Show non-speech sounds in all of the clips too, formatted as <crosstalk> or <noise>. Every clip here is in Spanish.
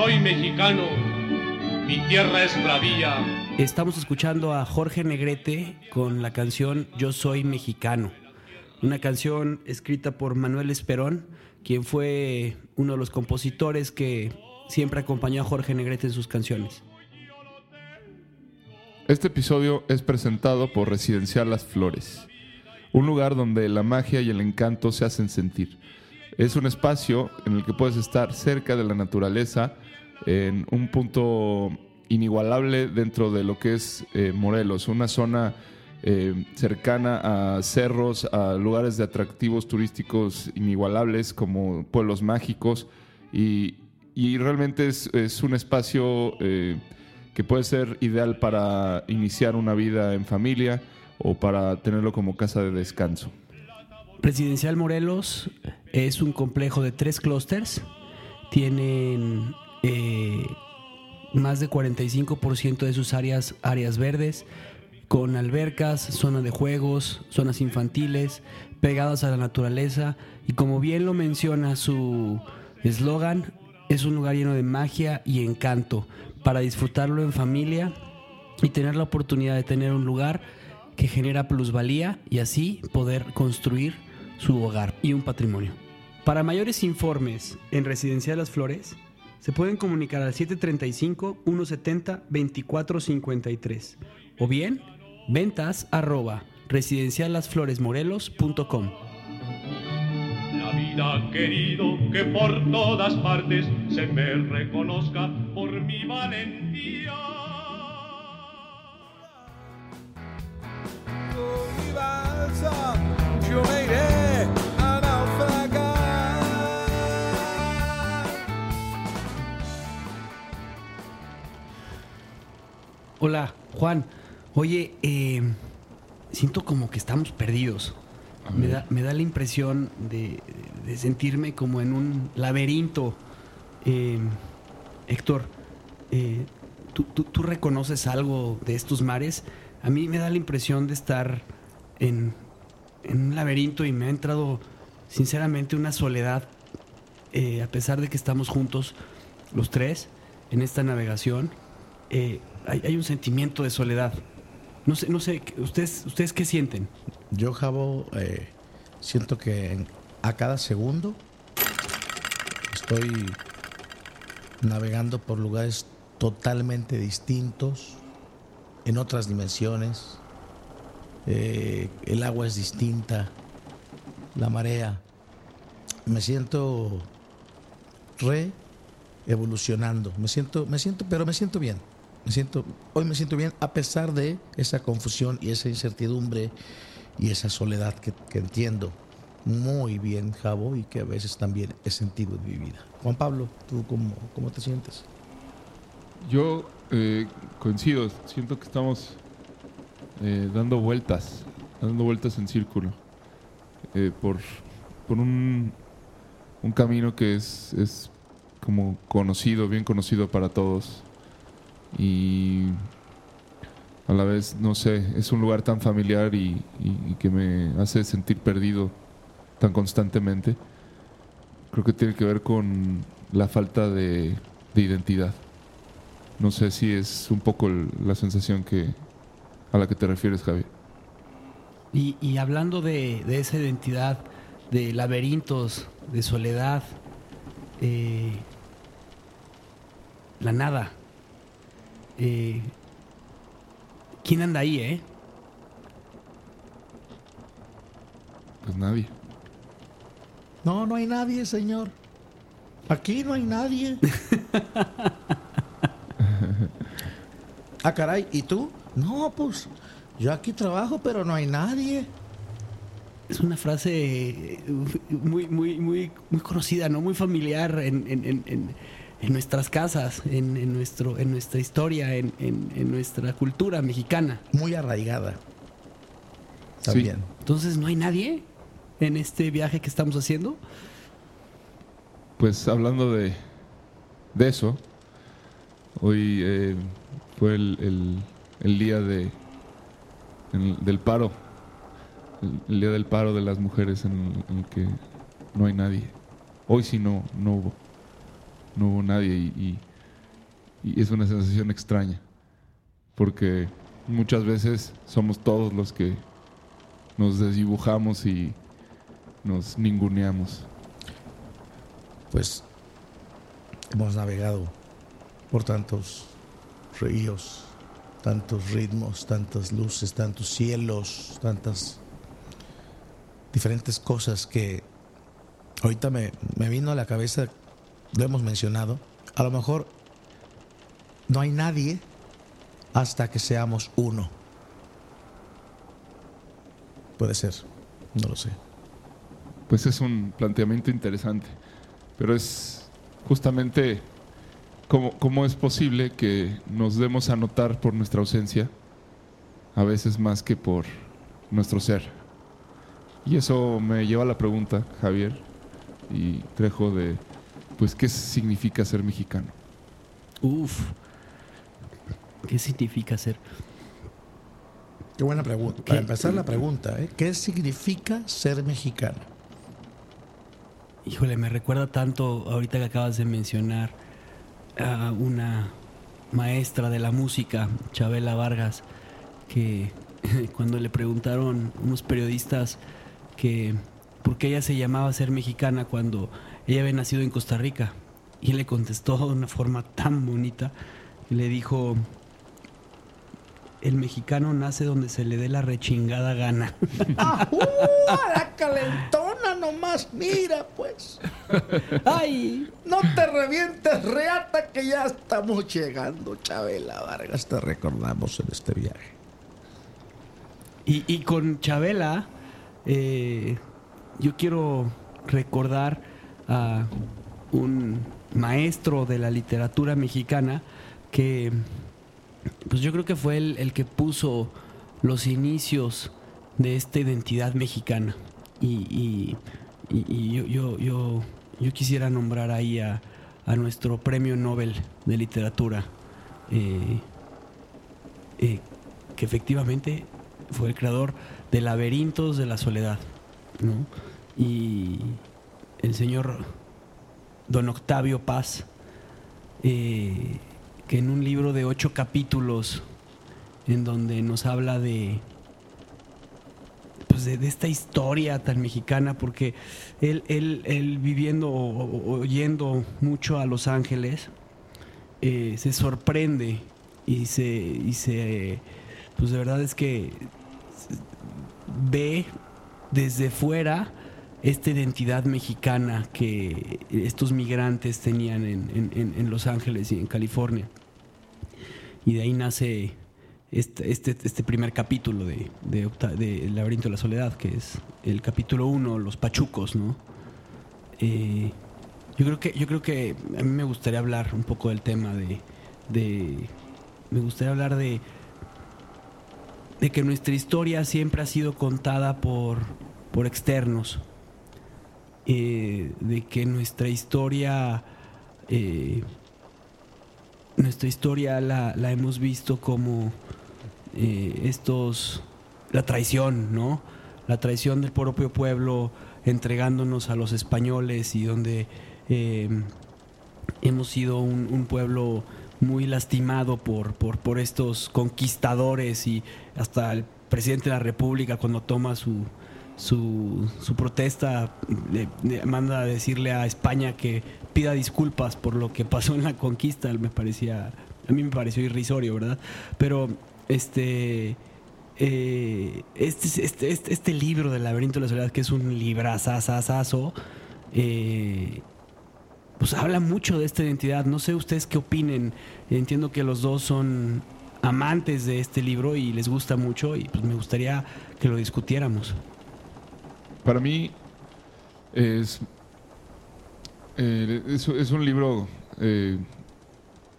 soy mexicano, mi tierra es bravía. Estamos escuchando a Jorge Negrete con la canción Yo soy mexicano, una canción escrita por Manuel Esperón, quien fue uno de los compositores que siempre acompañó a Jorge Negrete en sus canciones. Este episodio es presentado por Residencial Las Flores, un lugar donde la magia y el encanto se hacen sentir. Es un espacio en el que puedes estar cerca de la naturaleza, en un punto inigualable dentro de lo que es eh, Morelos, una zona eh, cercana a cerros, a lugares de atractivos turísticos inigualables como pueblos mágicos y, y realmente es, es, un espacio eh, que puede ser ideal para iniciar una vida en familia o para tenerlo como casa de descanso. Presidencial Morelos es un complejo de tres clústeres. Tienen eh, más de 45% de sus áreas, áreas verdes, con albercas, zona de juegos, zonas infantiles, pegadas a la naturaleza. Y como bien lo menciona su eslogan, es un lugar lleno de magia y encanto para disfrutarlo en familia y tener la oportunidad de tener un lugar que genera plusvalía y así poder construir su hogar y un patrimonio. Para mayores informes en Residencial Las Flores, se pueden comunicar al 735-170-2453 o bien ventas arroba residenciallasfloresmorelos.com. La vida querido que por todas partes se me reconozca por mi valentía. Yo me iré Hola, Juan. Oye, eh, siento como que estamos perdidos. Me da, me da, la impresión de, de, sentirme como en un laberinto. Eh, Héctor, eh, ¿tú, tú, tú reconoces algo de estos mares? A mí me da la impresión de estar en, en un laberinto y me ha entrado sinceramente una soledad, eh, a pesar de que estamos juntos los tres en esta navegación, eh, hay, hay, un sentimiento de soledad. No sé, no sé, ¿ustedes, ustedes qué sienten? Yo, Javo, eh, siento que a cada segundo estoy navegando por lugares totalmente distintos, en otras dimensiones, eh, el agua es distinta, la marea. Me siento re evolucionando. Me siento, me siento, pero me siento bien. Me siento, hoy me siento bien a pesar de esa confusión y esa incertidumbre y esa soledad que, entiendo muy bien, Javo, y que a veces también he sentido en mi vida. Juan Pablo, ¿tú cómo, te sientes? Yo eh, coincido, siento que estamos eh, dando vueltas, dando vueltas en círculo, eh, por, un, camino que es, es como conocido, bien conocido para todos. Y a la vez, no sé, es un lugar tan familiar y, que me hace sentir perdido tan constantemente. Creo que tiene que ver con la falta de, de identidad. No sé si es un poco la sensación que, a la que te refieres, Javi. Y, y hablando de, de, esa identidad, de laberintos, de soledad, eh, la nada. Eh, ¿Quién anda ahí, eh? Pues nadie. No, no hay nadie, señor. Aquí no hay nadie. <laughs> ah, caray, ¿y tú? No, pues yo aquí trabajo, pero no hay nadie. Es una frase muy, muy, muy, muy conocida, ¿no? Muy familiar en, en, en, en nuestras casas, en, nuestro, en nuestra historia, en, nuestra cultura mexicana. Muy arraigada. También. Sí. Entonces, ¿no hay nadie en este viaje que estamos haciendo? Pues hablando de, de eso, hoy eh, fue el, el el día de, el, del paro, el, el, día del paro de las mujeres en, en, el que no hay nadie. Hoy sí no, no hubo, no hubo nadie y, es una sensación extraña, porque muchas veces somos todos los que nos desdibujamos y nos ninguneamos. Pues hemos navegado por tantos ríos, tantos ritmos, tantas luces, tantos cielos, tantas diferentes cosas que ahorita me, me vino a la cabeza, lo hemos mencionado, a lo mejor no hay nadie hasta que seamos uno. Puede ser, no lo sé. Pues es un planteamiento interesante, pero es justamente cómo, cómo es posible que nos demos a notar por nuestra ausencia, a veces más que por nuestro ser. Y eso me lleva a la pregunta, Javier y Trejo, de pues qué significa ser mexicano. Uf. ¿Qué significa ser? Qué buena pregunta. Para empezar la pregunta, ¿eh? ¿qué significa ser mexicano? Híjole, me recuerda tanto ahorita que acabas de mencionar a una maestra de la música, Chabela Vargas, que <laughs> cuando le preguntaron unos periodistas que por qué ella se llamaba ser mexicana cuando ella había nacido en Costa Rica, y él le contestó de una forma tan bonita, y le dijo, el mexicano nace donde se le dé la rechingada gana. <laughs> <laughs> ¡Ajú! ¡A la calentona nomás! Mira, pues. ¡Ay! No te revientes, reata, que ya estamos llegando, Chabela Vargas. Te recordamos en este viaje. Y, y con Chabela, eh, yo quiero recordar a un maestro de la literatura mexicana que, pues yo creo que fue el, el que puso los inicios de esta identidad mexicana. Y, y- y- yo, yo, yo, yo quisiera nombrar ahí a, a nuestro premio Nobel de literatura, eh, eh, que efectivamente fue el creador de Laberintos de la Soledad. ¿no? Y el señor don Octavio Paz, eh, que en un libro de ocho capítulos, en donde nos habla de, pues de, esta historia tan mexicana, porque él, él, él viviendo o, o- oyendo mucho a Los Ángeles, eh, se sorprende y se, y se, pues de verdad es que ve desde fuera esta identidad mexicana que estos migrantes tenían en, en- en- Los Ángeles y en California. Y de ahí nace este, este, este primer capítulo de, de El laberinto de la soledad, que es el capítulo 1, Los Pachucos, ¿no? Eh, yo creo que yo creo que a mí me gustaría hablar un poco del tema de, de me gustaría hablar de de que nuestra historia siempre ha sido contada por por externos eh, de que nuestra historia eh, nuestra historia la, la hemos visto como eh, estos la traición no la traición del propio pueblo entregándonos a los españoles y donde hemos sido un, un pueblo muy lastimado por, por, por estos conquistadores y hasta el presidente de la República cuando toma su, su, su protesta manda a decirle a España que pida disculpas por lo que pasó en la conquista, me parecía, a mí me pareció irrisorio, ¿verdad? Pero este... eh, este, este, este, este libro del laberinto de la soledad, que es un librazazazazo, eh, pues habla mucho de esta identidad. No sé ustedes qué opinen. Entiendo que los dos son amantes de este libro y les gusta mucho y pues me gustaría que lo discutiéramos. Para mí es, eh, es, es un libro, eh,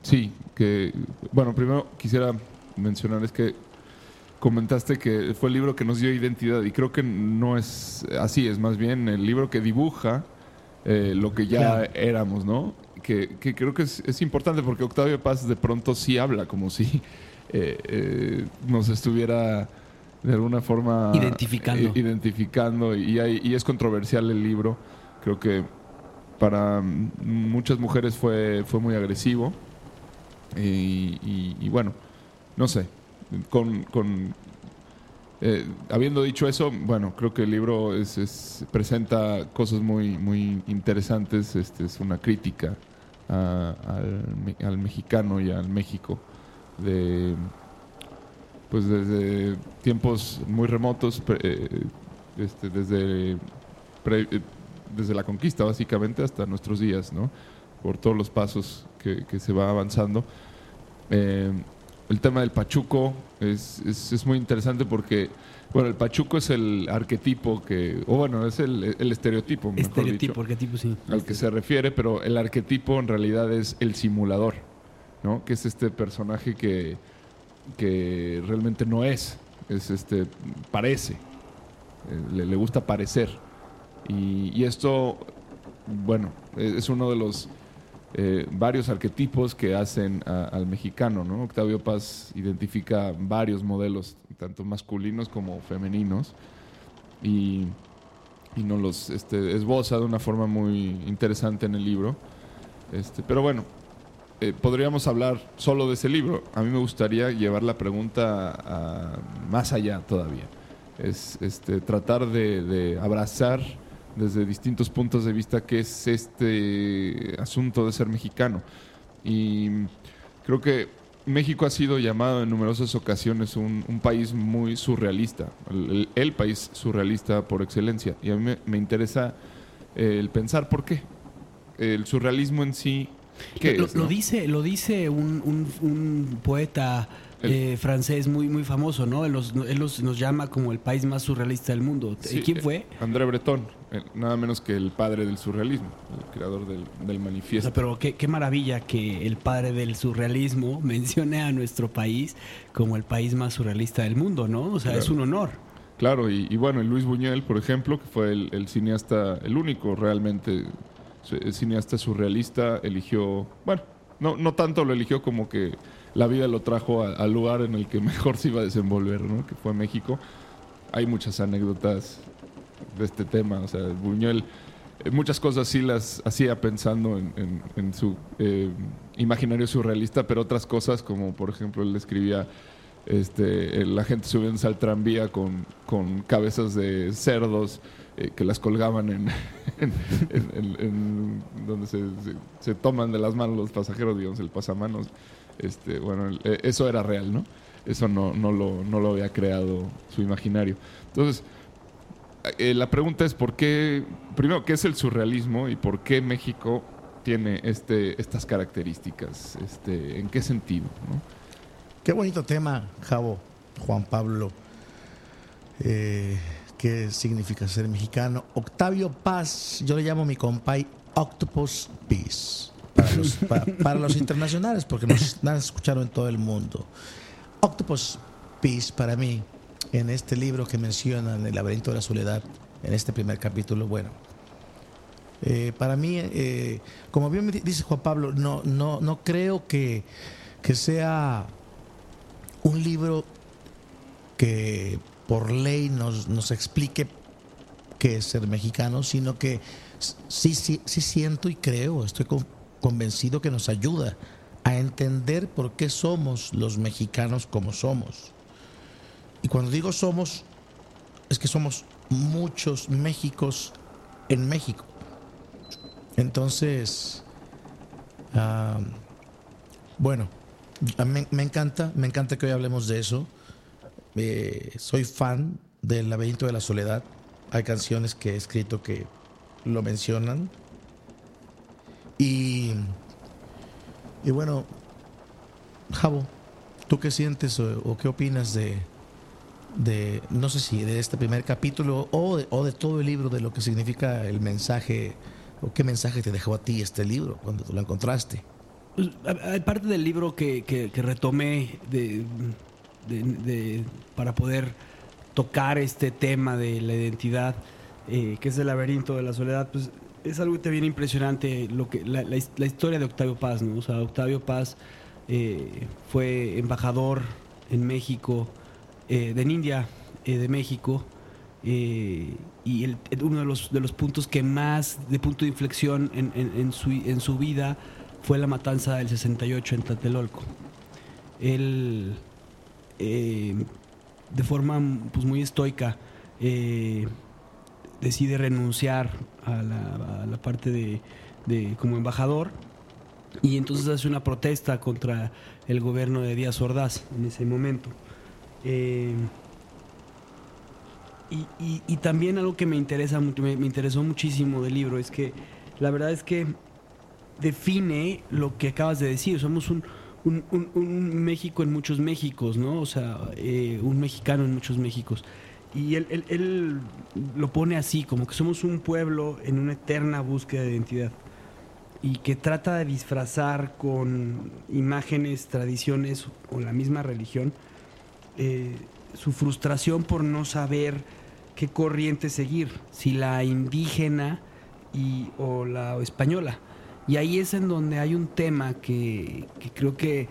sí, que, bueno, primero quisiera mencionar es que comentaste que fue el libro que nos dio identidad y creo que no es así, es más bien el libro que dibuja eh, lo que ya Claro. éramos, ¿no? Que, que creo que es, es importante porque Octavio Paz de pronto sí habla como si eh, nos estuviera de alguna forma Identificando. eh, identificando y, hay- y es controversial el libro. Creo que para muchas mujeres fue, fue muy agresivo Y, y- y bueno, no sé, con, con, eh, habiendo dicho eso, bueno, creo que el libro es, es- presenta cosas muy, muy interesantes, este, es una crítica a- al, al mexicano y al México de pues desde tiempos muy remotos, eh, este, desde, pre- eh, desde la conquista básicamente hasta nuestros días, ¿no? Por todos los pasos que, que se va avanzando. Eh, el tema del pachuco es, es, es muy interesante porque, bueno, el pachuco es el arquetipo que, o bueno, es el, el estereotipo, mejor Estereotipo, dicho, arquetipo, sí. al que se refiere, pero el arquetipo en realidad es el simulador, ¿no? Que es este personaje que, que realmente no es, es este, parece, eh, le, gusta parecer. Y, esto, bueno, es es uno de los eh, varios arquetipos que hacen al mexicano, ¿no? Octavio Paz identifica varios modelos, tanto masculinos como femeninos, y, y nos los este, esboza de una forma muy interesante en el libro. Este, pero bueno, eh, podríamos hablar solo de ese libro. A mí me gustaría llevar la pregunta a- más allá todavía. Es este, tratar de, de abrazar desde distintos puntos de vista qué es este asunto de ser mexicano. Y creo que México ha sido llamado en numerosas ocasiones un, un país muy surrealista, el, el- país surrealista por excelencia. Y a mí me, me interesa eh, el pensar por qué. El surrealismo en sí, ¿qué lo, es? lo no? dice, lo dice un, un- un poeta eh, francés muy, muy famoso, ¿no? Él, los- él los- nos llama como el país más surrealista del mundo. Sí, ¿Quién eh, fue? André Breton, eh, nada menos que el padre del surrealismo, el creador del, del O manifiesto. sea, pero qué, qué maravilla que el padre del surrealismo <laughs> mencione a nuestro país como el país más surrealista del mundo, ¿no? O sea, es un honor. Claro, y, y bueno, y Luis Buñuel, por ejemplo, que fue el, el cineasta, el único realmente el cineasta surrealista, eligió, bueno, no, no tanto lo eligió como que la vida lo trajo al lugar en el que mejor se iba a desenvolver, ¿no? que fue México. Hay muchas anécdotas de este tema, o sea, Buñuel eh, muchas cosas sí las hacía pensando en, su eh, imaginario surrealista, pero otras cosas, como por ejemplo él escribía este, la gente subiéndose al tranvía con, con cabezas de cerdos eh, que las colgaban en, <laughs> donde se, toman de las manos los pasajeros, digamos, el pasamanos. Este, bueno, eh, eso era real, ¿no? Eso no, no, lo, no lo había creado su imaginario. Entonces, eh, la pregunta es por qué, primero, ¿qué es el surrealismo y por qué México tiene este, estas características? Este, ¿En qué sentido? no? Qué bonito tema, Javo, Juan Pablo. Eh, ¿Qué significa ser mexicano? Octavio Paz, yo le llamo mi compay Octopus Peace. Para los, pa- para los internacionales, porque nos <laughs> han escuchado en todo el mundo. Octopus Peace, para mí, en este libro que mencionan, El laberinto de la soledad, en este primer capítulo, bueno, eh, para mí, eh, como bien me di- dice Juan Pablo, no, no, no creo que, que sea un libro que por ley nos, explique qué es ser mexicano, sino que sí, sí, sí siento y creo, estoy con- convencido que nos ayuda a entender por qué somos los mexicanos como somos. Y cuando digo somos, es que somos muchos Méxicos en México. Entonces, ah, bueno, a mí me encanta, me encanta que hoy hablemos de eso. Eh, soy fan del laberinto de la soledad. Hay canciones que he escrito que lo mencionan. Y, y bueno, Javo, ¿tú qué sientes o, qué opinas de, de, no sé si de este primer capítulo o de, o de todo el libro, de lo que significa el mensaje, o qué mensaje te dejó a ti este libro cuando tú lo encontraste? Pues, a- parte del libro que- que retomé de, para poder tocar este tema de la identidad, eh, que es el laberinto de la soledad, pues es algo viene impresionante lo que la, la his- la historia de Octavio Paz, ¿no? Octavio Paz eh, fue embajador en México, eh, de India, eh, de México, y uno de los, de los puntos que más, de punto de inflexión en, en- en su, en su vida, fue la matanza del 68 en Tlatelolco. Él, eh, de forma pues, muy estoica, eh, decide renunciar a la, parte de, como embajador y entonces hace una protesta contra el gobierno de Díaz Ordaz en ese momento. Eh, y, y- también algo que me interesa me, me interesó muchísimo del libro es que la verdad es que define lo que acabas de decir. Somos un, un- México en muchos Méxicos, ¿no? O sea, eh, un mexicano en muchos Méxicos. Y él, él- él lo pone así, como que somos un pueblo en una eterna búsqueda de identidad y que trata de disfrazar con imágenes, tradiciones o la misma religión eh, su frustración por no saber qué corriente seguir, si la indígena y, o la española. Y ahí es en donde hay un tema que, creo que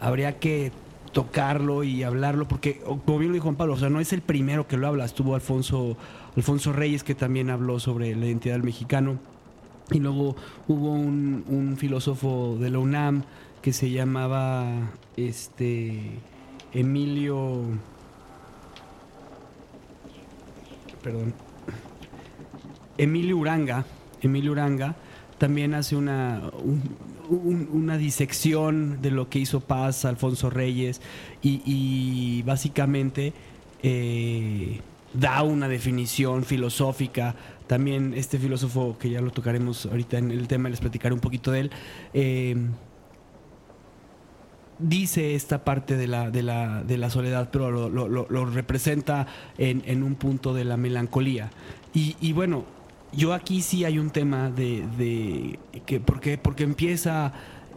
habría que tocarlo y hablarlo, porque como bien lo dijo Juan Pablo, o sea, no es el primero que lo habla, estuvo Alfonso, Alfonso Reyes que también habló sobre la identidad del mexicano. Y luego hubo un, un filósofo de la UNAM que se llamaba este Emilio. Perdón. Emilio Uranga. Emilio Uranga también hace una, un- un- una disección de lo que hizo Paz, Alfonso Reyes, y, básicamente eh, da una definición filosófica. También este filósofo, que ya lo tocaremos ahorita en el tema, les platicaré un poquito de él, eh, dice esta parte de la, de la, de la soledad, pero lo, lo- lo- lo representa en, en un punto de la melancolía. Y, y bueno, yo aquí sí hay un tema de, de que porque, porque empieza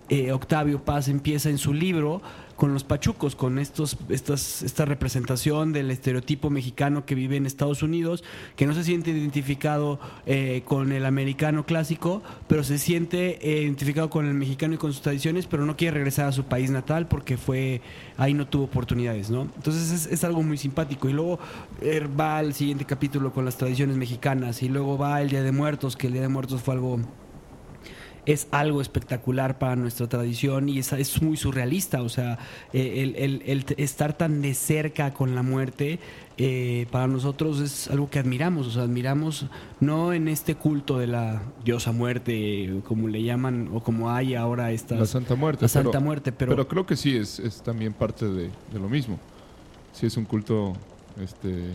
eh, Octavio Paz, empieza en su libro con los pachucos, con estos, estas, esta representación del estereotipo mexicano que vive en Estados Unidos, que no se siente identificado eh, con el americano clásico, pero se siente eh, identificado con el mexicano y con sus tradiciones, pero no quiere regresar a su país natal porque fue ahí no tuvo oportunidades, ¿no? Entonces es, es algo muy simpático. Y luego eh, va el siguiente capítulo con las tradiciones mexicanas, y luego va el Día de Muertos, que el Día de Muertos fue algo es algo espectacular para nuestra tradición y es, es muy surrealista, o sea, el, el- el estar tan de cerca con la muerte eh, para nosotros es algo que admiramos, o sea, admiramos no en este culto de la diosa muerte, como le llaman, o como hay ahora estas... La Santa Muerte. la Santa pero- Muerte, pero, Pero creo que sí, es, es también parte de, de lo mismo. Sí, es un culto. este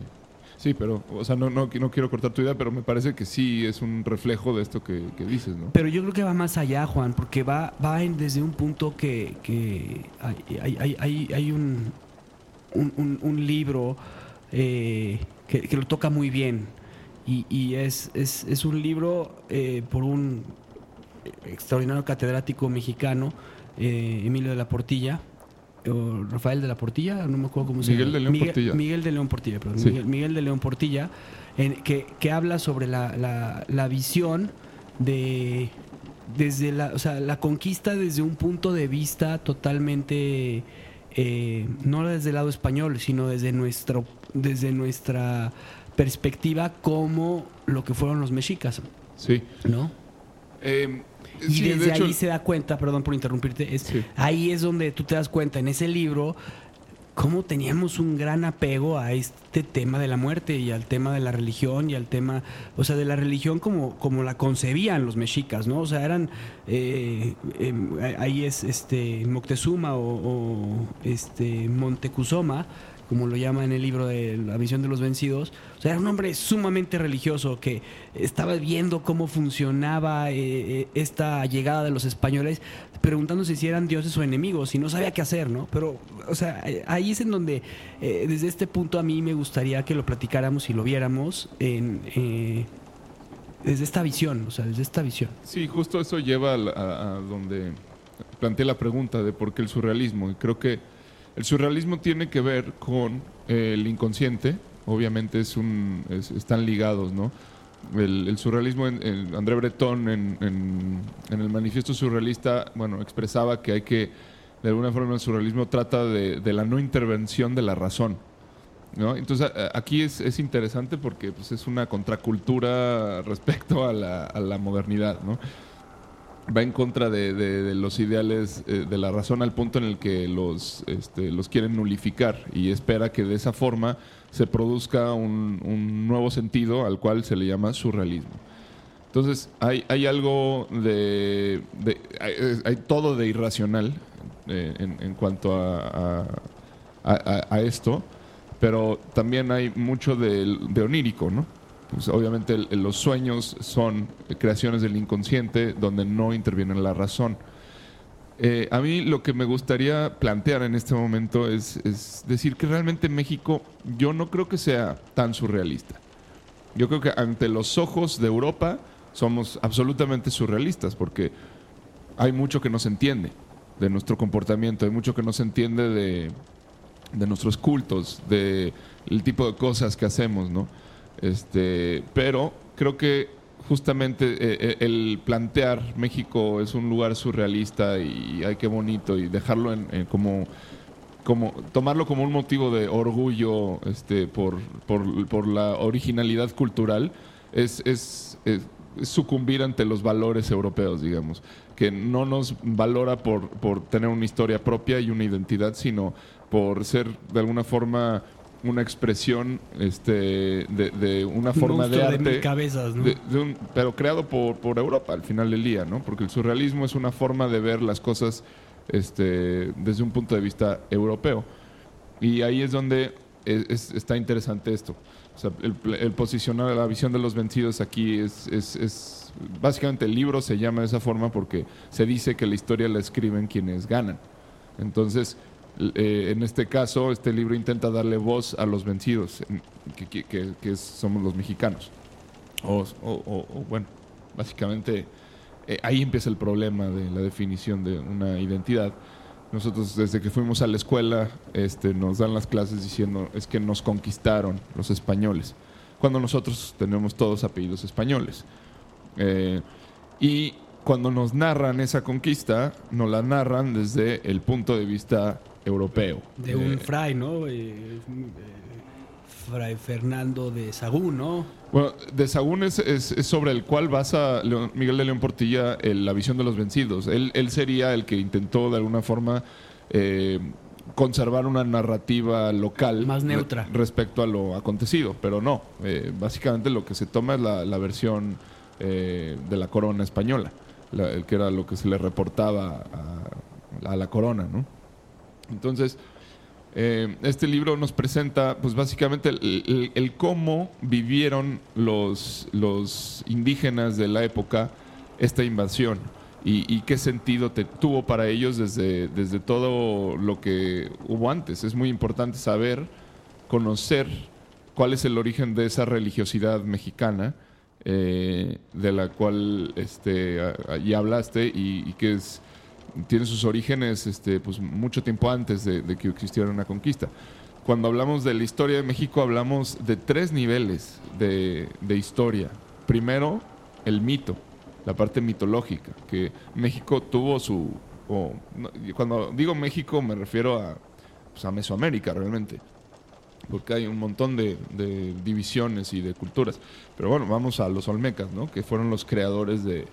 Sí, pero, o sea, no, no, quiero cortar tu idea, pero me parece que sí es un reflejo de esto que, dices, ¿no? Pero yo creo que va más allá, Juan, porque va, va en- desde un punto que, que hay, hay- hay- hay- un, un, libro eh, que, lo toca muy bien. Y, y es, es, es un libro eh, por un extraordinario catedrático mexicano, eh, Emilio de la Portilla, o Rafael de la Portilla, no me acuerdo cómo se Miguel llama. de León Miguel, Portilla. Miguel de León Portilla, perdón. Sí. Miguel, Miguel de León Portilla, en- que, que habla sobre la, la- la visión de desde la, o sea, la conquista desde un punto de vista totalmente eh, no desde el lado español, sino desde nuestro, desde nuestra perspectiva como lo que fueron los mexicas, Sí. ¿no? Eh, Y sí, desde de hecho, ahí se da cuenta, perdón por interrumpirte, es, Sí. ahí es donde tú te das cuenta en ese libro cómo teníamos un gran apego a este tema de la muerte y al tema de la religión y al tema, o sea, de la religión como, como la concebían los mexicas, ¿no? O sea, eran, eh, em, ahí es este Moctezuma o, o, este Montecuzoma, como lo llama en el libro de La visión de los vencidos. O sea, era un hombre sumamente religioso que estaba viendo cómo funcionaba eh, eh, esta llegada de los españoles, preguntándose si eran dioses o enemigos y no sabía qué hacer, ¿no? Pero, o sea, ahí es en donde, eh, desde este punto a mí me gustaría que lo platicáramos y lo viéramos en, eh, desde esta visión, o sea, desde esta visión. Sí, justo eso lleva a, a- a donde planteé la pregunta de por qué el surrealismo. Y creo que el surrealismo tiene que ver con eh, el inconsciente. Obviamente es un, es- están ligados, ¿no? El, surrealismo, en, André Breton en, el manifiesto surrealista, bueno, expresaba que hay que, de alguna forma, el surrealismo trata de, la no intervención de la razón. ¿no? Entonces aquí es, es interesante porque pues, es una contracultura <laughs> respecto a la, a la modernidad. ¿no? Va en contra de, de- los ideales eh, de la razón al punto en el que los, este, los quieren nulificar y espera que de esa forma se produzca un, nuevo sentido al cual se le llama surrealismo. Entonces, hay, hay algo de. hay, hay todo de irracional eh, en, cuanto a, a- a- a- a esto, pero también hay mucho de, de onírico, ¿no? Pues obviamente los sueños son creaciones del inconsciente donde no interviene la razón. Eh, a mí lo que me gustaría plantear en este momento es, decir que realmente México yo no creo que sea tan surrealista. Yo creo que ante los ojos de Europa somos absolutamente surrealistas porque hay mucho que no se entiende de nuestro comportamiento, hay mucho que no se entiende de, de nuestros cultos, de el tipo de cosas que hacemos, ¿no? Este, pero creo que justamente eh, eh, el plantear México es un lugar surrealista y ay qué bonito y dejarlo en, como como tomarlo como un motivo de orgullo este por, por, por la originalidad cultural es, es- es sucumbir ante los valores europeos, digamos, que no nos valora por, por tener una historia propia y una identidad, sino por ser de alguna forma una expresión este, de, de una Un forma de arte. mil cabezas, ¿no? de- de un- pero creado por, por Europa al final del día, ¿no? Porque el surrealismo es una forma de ver las cosas este, desde un punto de vista europeo. Y ahí es donde es- es- está interesante esto. O sea, el, el posicionar la visión de los vencidos aquí es, es- es- Básicamente el libro se llama de esa forma porque se dice que la historia la escriben quienes ganan. Entonces, eh, en este caso, este libro intenta darle voz a los vencidos, en- que, somos los mexicanos. O, bueno, básicamente eh, ahí empieza el problema de la definición de una identidad. Nosotros desde que fuimos a la escuela este, nos dan las clases diciendo es que nos conquistaron los españoles, cuando nosotros tenemos todos apellidos españoles. Eh, y cuando nos narran esa conquista, nos la narran desde el punto de vista europeo. De Eh, un fray, ¿no? Eh, eh, fray Fernando de Sagún, ¿no? Bueno, de Sagún es, es- es sobre el cual basa Miguel de León Portilla el- la visión de los vencidos. Él, él sería el que intentó de alguna forma eh, conservar una narrativa local Más neutra. re- respecto a lo acontecido, pero no. Eh, básicamente lo que se toma es la, la versión eh, de la corona española, la- el que era lo que se le reportaba a, a la corona, ¿no? Entonces, eh, este libro nos presenta, pues básicamente, el, el- el cómo vivieron los, los indígenas de la época esta invasión y, qué sentido te- tuvo para ellos desde, desde todo lo que hubo antes. Es muy importante saber, conocer cuál es el origen de esa religiosidad mexicana eh, de la cual este, ya hablaste y que es tiene sus orígenes este, pues, mucho tiempo antes de, que existiera una conquista. Cuando hablamos de la historia de México, hablamos de tres niveles de, de historia. Primero, el mito, la parte mitológica, que México tuvo su... o, no, cuando digo México me refiero a, pues, a Mesoamérica realmente, porque hay un montón de, de divisiones y de culturas. Pero bueno, vamos a los olmecas, ¿no? que fueron los creadores de,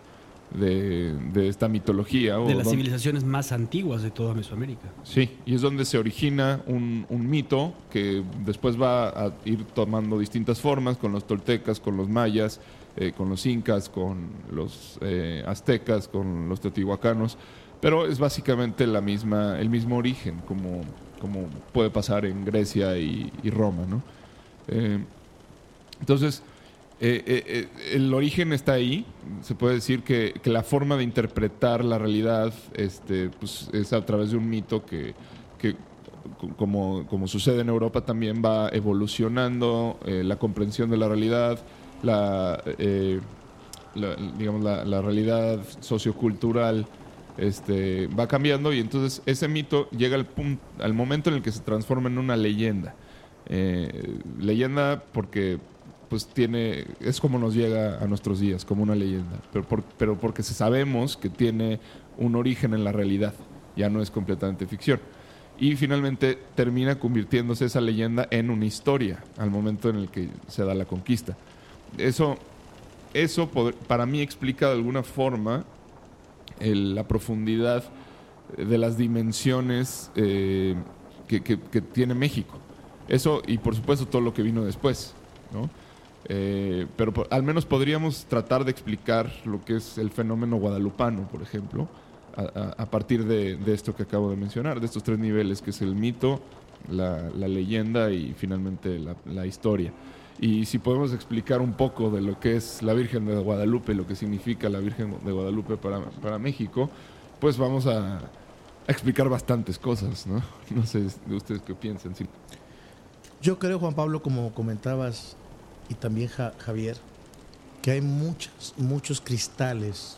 de, de esta mitología. o De las civilizaciones más antiguas de toda Mesoamérica. Sí, y es donde se origina un, un mito que después va a ir tomando distintas formas con los toltecas, con los mayas, eh, con los incas, con los eh, aztecas, con los teotihuacanos, pero es básicamente la misma, el mismo origen, como, como puede pasar en Grecia y, y Roma, ¿no? Eh, entonces, eh, eh, eh, el origen está ahí. Se puede decir que, la forma de interpretar la realidad este, pues, es a través de un mito que, que, co- como, sucede en Europa, también va evolucionando la comprensión de la realidad, la, digamos, la, realidad sociocultural este, va cambiando y entonces ese mito llega al, pun- al momento en el que se transforma en una leyenda. Leyenda porque pues tiene es como nos llega a nuestros días como una leyenda pero, por- pero porque sabemos que tiene un origen en la realidad ya no es completamente ficción y finalmente termina convirtiéndose esa leyenda en una historia al momento en el que se da la conquista eso eso para mí explica de alguna forma el- la profundidad de las dimensiones eh, que- que tiene México. Eso y por supuesto todo lo que vino después, ¿no? Eh, pero por- al menos podríamos tratar de explicar lo que es el fenómeno guadalupano, por ejemplo, a, a- a partir de, de esto que acabo de mencionar, de estos tres niveles, que es el mito, la, la leyenda y finalmente la, la historia. Y si podemos explicar un poco de lo que es la Virgen de Guadalupe, lo que significa la Virgen de Guadalupe para, para México, pues vamos a, explicar bastantes cosas, ¿no? <laughs> No sé de ustedes qué piensan. sí. Yo creo, Juan Pablo, como comentabas, y también Ja- Javier, que hay muchos, muchos cristales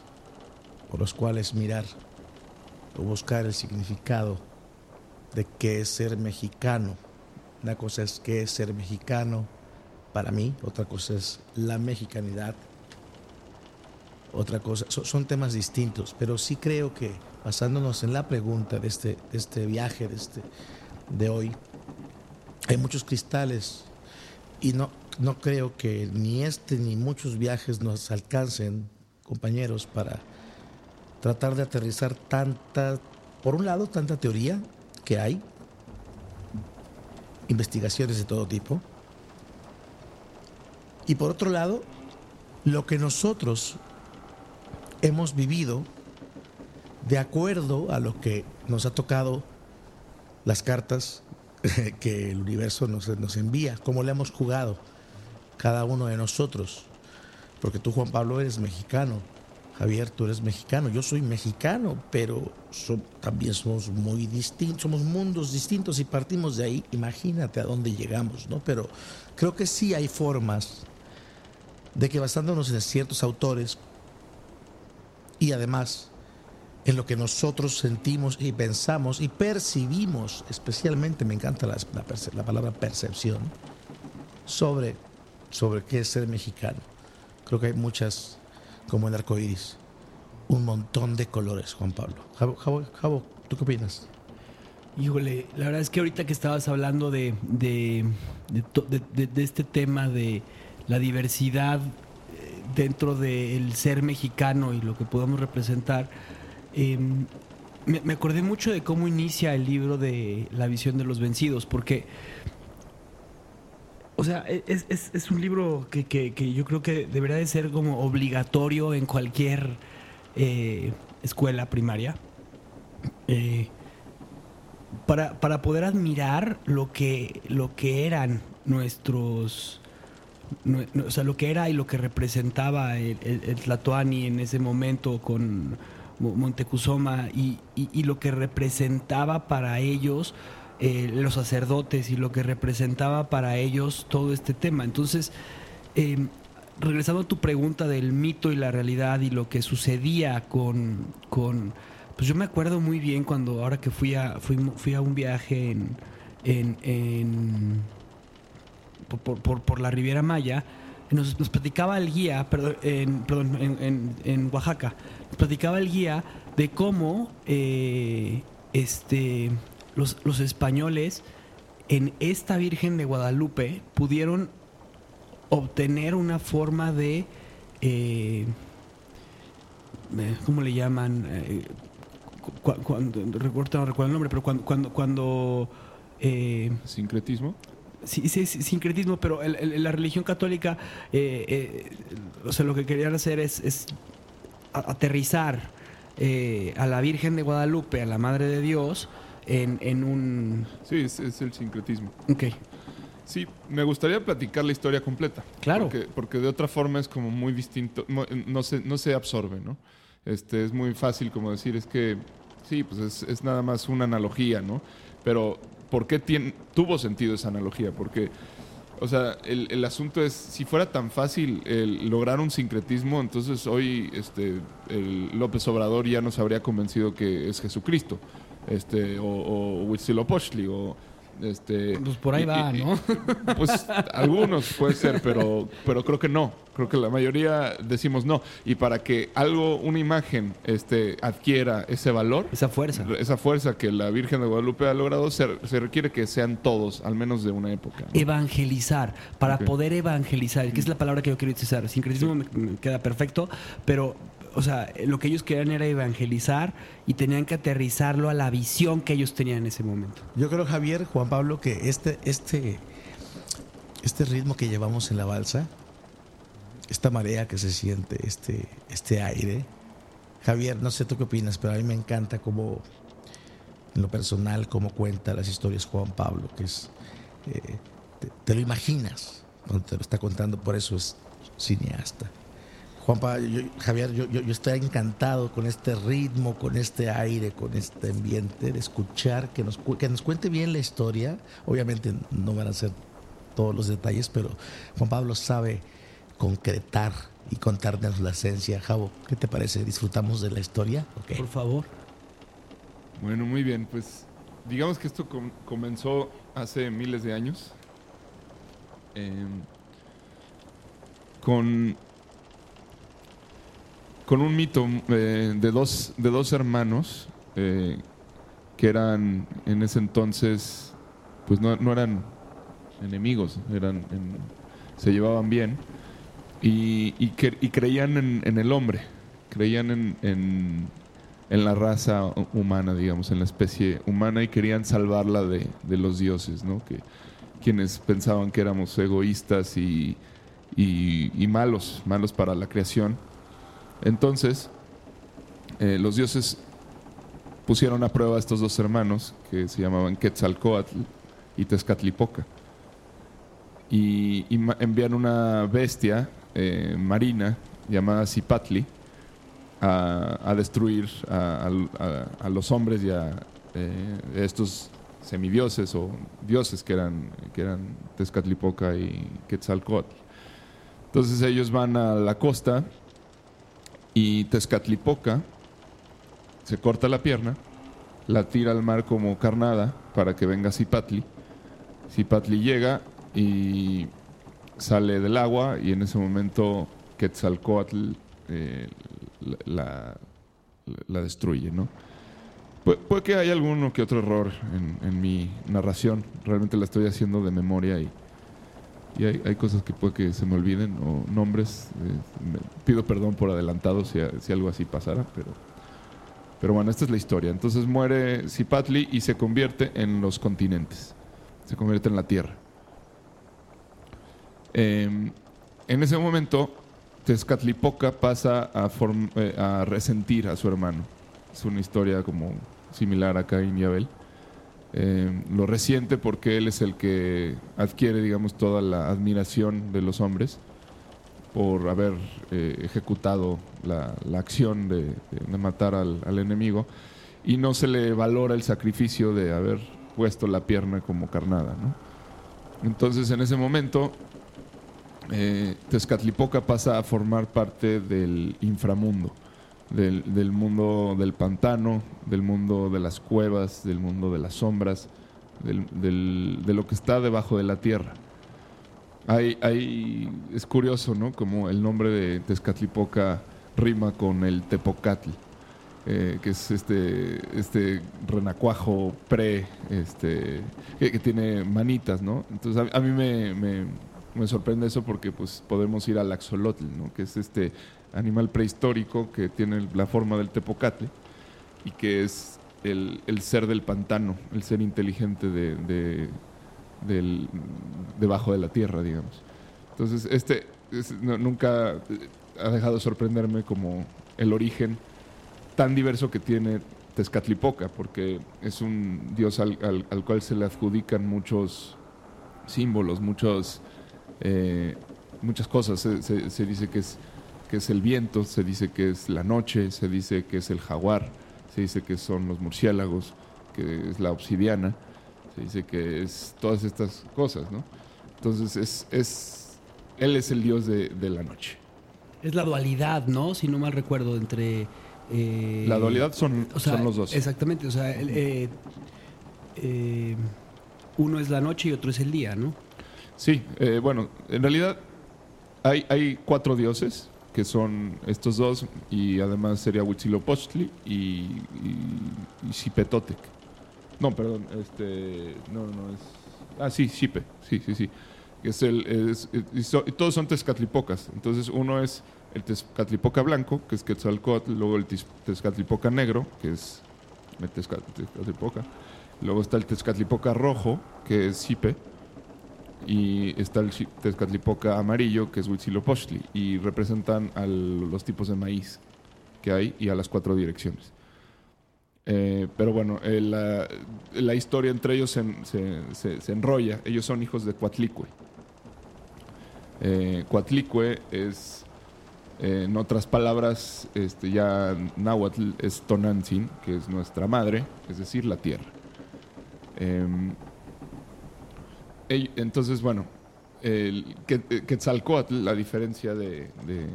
por los cuales mirar o buscar el significado de qué es ser mexicano. Una cosa es qué es ser mexicano para mí, otra cosa es la mexicanidad, otra cosa, so- son temas distintos, pero sí creo que basándonos en la pregunta de este, este viaje, de, este, de hoy, hay muchos cristales y no, no creo que ni este ni muchos viajes nos alcancen, compañeros, para tratar de aterrizar tanta, por un lado, tanta teoría que hay, investigaciones de todo tipo, y por otro lado, lo que nosotros hemos vivido de acuerdo a lo que nos ha tocado las cartas <laughs> que el universo nos, nos envía, cómo le hemos jugado cada uno de nosotros. Porque tú, Juan Pablo, eres mexicano. Javier, tú eres mexicano. Yo soy mexicano, pero también somos muy distintos, somos mundos distintos y partimos de ahí. Imagínate a dónde llegamos, ¿no? Pero creo que sí hay formas de que basándonos en ciertos autores y además en lo que nosotros sentimos y pensamos y percibimos, especialmente me encanta la palabra percepción, sobre, sobre qué es ser mexicano. Creo que hay muchas, como el arco iris, un montón de colores, Juan Pablo. Javo, Javo, Javo, ¿tú qué opinas? Híjole, la verdad es que ahorita que estabas hablando de, de, de este tema de la diversidad eh, dentro del ser mexicano y lo que podemos representar, eh, me, me acordé mucho de cómo inicia el libro de La visión de los vencidos, porque, o sea, e, es, es- es un libro que, que- que yo creo que debería de ser como obligatorio en cualquier eh, escuela primaria. Eh, para, para poder admirar lo que, lo que eran nuestros. o sea, lo que era y lo que representaba el, el, el Tlatoani en ese momento con Mo- Montezuma y, y- y lo que representaba para ellos eh, los sacerdotes y lo que representaba para ellos todo este tema. Entonces, eh, regresando a tu pregunta del mito y la realidad y lo que sucedía con, con pues yo me acuerdo muy bien cuando ahora que fui a fui, fui a un viaje en, en, en- por, por- por- la Riviera Maya nos, nos platicaba el guía perdón, en, perdón, en- en Oaxaca nos platicaba el guía de cómo eh, este los, los españoles en esta Virgen de Guadalupe pudieron obtener una forma de eh, eh, ¿cómo le llaman? Eh, cu- cu- cuando, no recuerdo el nombre, pero cuando cuando, cuando eh, Sincretismo. sí, sí, sí, sincretismo, pero el- el- la religión católica, eh, eh, o sea, lo que querían hacer es, es aterrizar eh, a la Virgen de Guadalupe, a la Madre de Dios, en, en un... Sí, es, es el sincretismo. Ok, Sí, me gustaría platicar la historia completa. Claro. Porque, porque de otra forma es como muy distinto, mo- no se, no se absorbe, ¿no? Este, es muy fácil como decir, es que sí, pues es, es nada más una analogía, ¿no? Pero ¿por qué tien- tuvo sentido esa analogía? Porque, o sea, el, el asunto es, si fuera tan fácil el lograr un sincretismo, entonces hoy este, el López Obrador ya nos habría convencido que es Jesucristo, este, o, o Huitzilopochtli, o este... pues por ahí y- va, y- ¿no? pues algunos puede ser, pero, pero creo que no. Creo que la mayoría decimos no. Y para que algo, una imagen, este, adquiera ese valor, Esa fuerza. esa fuerza que la Virgen de Guadalupe ha logrado, se, se requiere que sean todos, al menos de una época. ¿no? evangelizar, para poder evangelizar, que es la palabra que yo quiero utilizar. Sincretismo me queda perfecto, pero o sea, lo que ellos querían era evangelizar y tenían que aterrizarlo a la visión que ellos tenían en ese momento. Yo creo, Javier, Juan Pablo, que este, este, este ritmo que llevamos en la balsa, esta marea que se siente, este, este aire. Javier, no sé tú qué opinas, pero a mí me encanta cómo, en lo personal, cómo cuenta las historias Juan Pablo, que es, eh, te, te lo imaginas cuando te lo está contando, por eso es cineasta. Juan Pablo, yo- Javier, yo, yo- yo estoy encantado con este ritmo, con este aire, con este ambiente, de escuchar, que nos, que nos cuente bien la historia. Obviamente no van a ser todos los detalles, pero Juan Pablo sabe concretar y contarnos la esencia. Javo, ¿qué te parece? ¿Disfrutamos de la historia? Ok. Por favor. Bueno, muy bien, pues digamos que esto com- comenzó hace miles de años em, con, con un mito eh, de, dos, de dos hermanos eh, que eran en ese entonces, pues no, no eran enemigos, eran en- se llevaban bien y, y cre- y creían en, en el hombre, creían en, en- la raza hu- humana, digamos, en la especie humana y querían salvarla de, de los dioses, ¿no? Que, quienes pensaban que éramos egoístas y- y malos, malos para la creación. Entonces, eh, los dioses pusieron a prueba a estos dos hermanos que se llamaban Quetzalcoatl y Tezcatlipoca. Y, envían una bestia eh, marina llamada Zipatli a, destruir a los hombres y a eh, estos semidioses o dioses que eran, que eran Tezcatlipoca y Quetzalcoatl. Entonces ellos van a la costa y Tezcatlipoca se corta la pierna, la tira al mar como carnada para que venga Zipatli. Zipatli llega y sale del agua y en ese momento Quetzalcoatl eh, la, destruye, ¿no? Pu- puede que haya alguno que otro error en, en mi narración. Realmente la estoy haciendo de memoria y, y hay, hay cosas que puede que se me olviden o nombres. eh, pido perdón por adelantado si, algo así pasara, pero, pero bueno, esta es la historia. Entonces muere Zipatli y se convierte en los continentes. Se convierte en la tierra. Eh, en ese momento, Tezcatlipoca pasa a, form- eh, resentir a su hermano. Es una historia como similar a Caín y Abel. Eh, lo resiente porque él es el que adquiere, digamos, toda la admiración de los hombres por haber eh, ejecutado la, acción de, matar al, enemigo y no se le valora el sacrificio de haber puesto la pierna como carnada. Entonces, en ese momento, eh, Tezcatlipoca pasa a formar parte del inframundo, del, del mundo del pantano, del mundo de las cuevas, del mundo de las sombras, del- del- de lo que está debajo de la tierra. Hay, hay- es curioso, ¿no? Como el nombre de Tezcatlipoca rima con el Tepocatl, eh, que es este, este renacuajo pre, este, que, tiene manitas, ¿no? Entonces a, a mí me, me- me sorprende eso porque pues podemos ir al axolotl, ¿no? Que es este animal prehistórico que tiene la forma del Tepocatl y que es el, ser del pantano, el ser inteligente de, debajo de la tierra, digamos. Entonces, este nunca ha dejado de sorprenderme como el origen tan diverso que tiene Tezcatlipoca, porque es un dios al, al- al cual se le adjudican muchos símbolos, muchos, eh, muchas cosas. Se- se dice que es, que es el viento, se dice que es la noche, se dice que es el jaguar, se dice que son los murciélagos, que es la obsidiana, se dice que es todas estas cosas, ¿no? Entonces es, es él es el dios de, de la noche. Es la dualidad, ¿no? Si no mal recuerdo, entre... eh, La dualidad son, o sea, son los dos. Exactamente, o sea, el, eh, eh, uno es la noche y otro es el día, ¿no? Sí, bueno, en realidad hay, hay cuatro dioses que son estos dos y además sería Huitzilopochtli y, y, y. No, perdón, este, no, no es, ah sí, Xipe, sí, sí, sí. Es el, todos son Tezcatlipocas. Entonces uno es el Tezcatlipoca blanco, que es Quetzalcóatl, luego el Tezcatlipoca negro, que es Tezcatlipoca, luego está el Tezcatlipoca rojo, que es Xipe, y está el Tezcatlipoca amarillo, que es Huitzilopochtli, y representan a los tipos de maíz que hay y a las cuatro direcciones. Eh, pero bueno, eh, la, la historia entre ellos se, se- se- se enrolla. Ellos son hijos de Coatlicue. Eh, es, en otras palabras, este, ya náhuatl es Tonantzin, que es nuestra madre, es decir, la tierra. Entonces, bueno, el eh, Quetzalcóatl, la diferencia de, de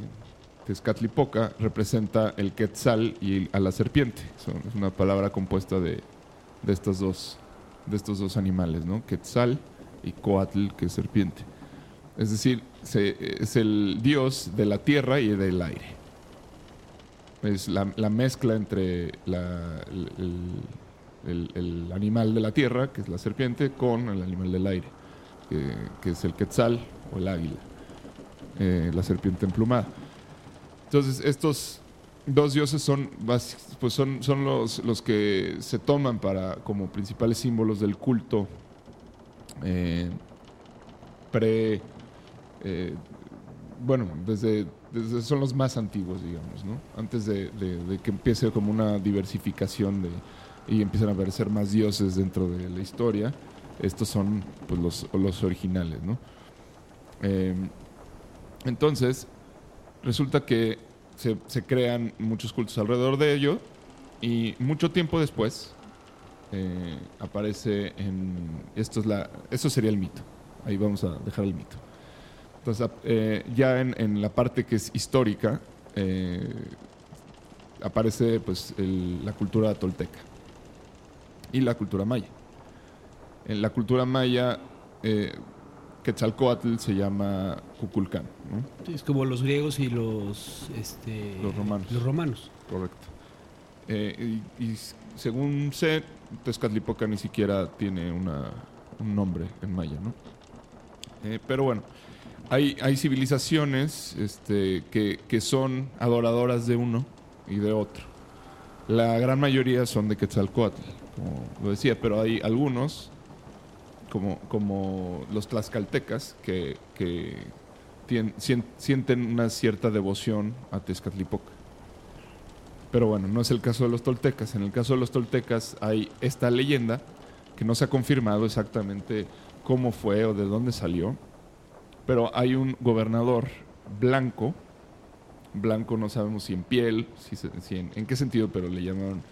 Tezcatlipoca, representa el Quetzal y a la serpiente. Es una palabra compuesta de, de estos dos de estos dos animales, ¿no? Quetzal y Coatl, que es serpiente. Es decir, se- es el dios de la tierra y del aire. Es la, la mezcla entre el animal de la tierra, que es la serpiente, con el animal del aire, que, es el quetzal o el águila, eh, la serpiente emplumada. Entonces, estos dos dioses son, pues son, son los, los que se toman para, como principales símbolos del culto eh, pre eh, bueno, desde, desde- son los más antiguos, digamos, ¿no? Antes de- de que empiece como una diversificación de, y empiezan a aparecer más dioses dentro de la historia, estos son pues, los, los originales, ¿no? Eh, entonces, resulta que se, se crean muchos cultos alrededor de ello y mucho tiempo después eh, aparece en... Esto, es la, esto sería el mito. Ahí vamos a dejar el mito. Entonces, eh, ya en, en la parte que es histórica, eh, aparece pues, la cultura tolteca y la cultura maya. En la cultura maya, eh, Quetzalcóatl se llama Cuculcán, ¿no? Es como los griegos y los, este, Los romanos. Los romanos. Correcto. Eh, y, según sé, Tezcatlipoca ni siquiera tiene una- un nombre en maya, ¿no? Eh, pero bueno, hay, hay civilizaciones este, que, que son adoradoras de uno y de otro. La gran mayoría son de Quetzalcóatl, como lo decía, pero hay algunos, como, los tlaxcaltecas, que, sienten una cierta devoción a Tezcatlipoca. Pero bueno, no es el caso de los toltecas. En el caso de los toltecas hay esta leyenda que no se ha confirmado exactamente cómo fue o de dónde salió. Pero hay un gobernador blanco, blanco no sabemos si en piel, si, en, qué sentido, pero le llamaron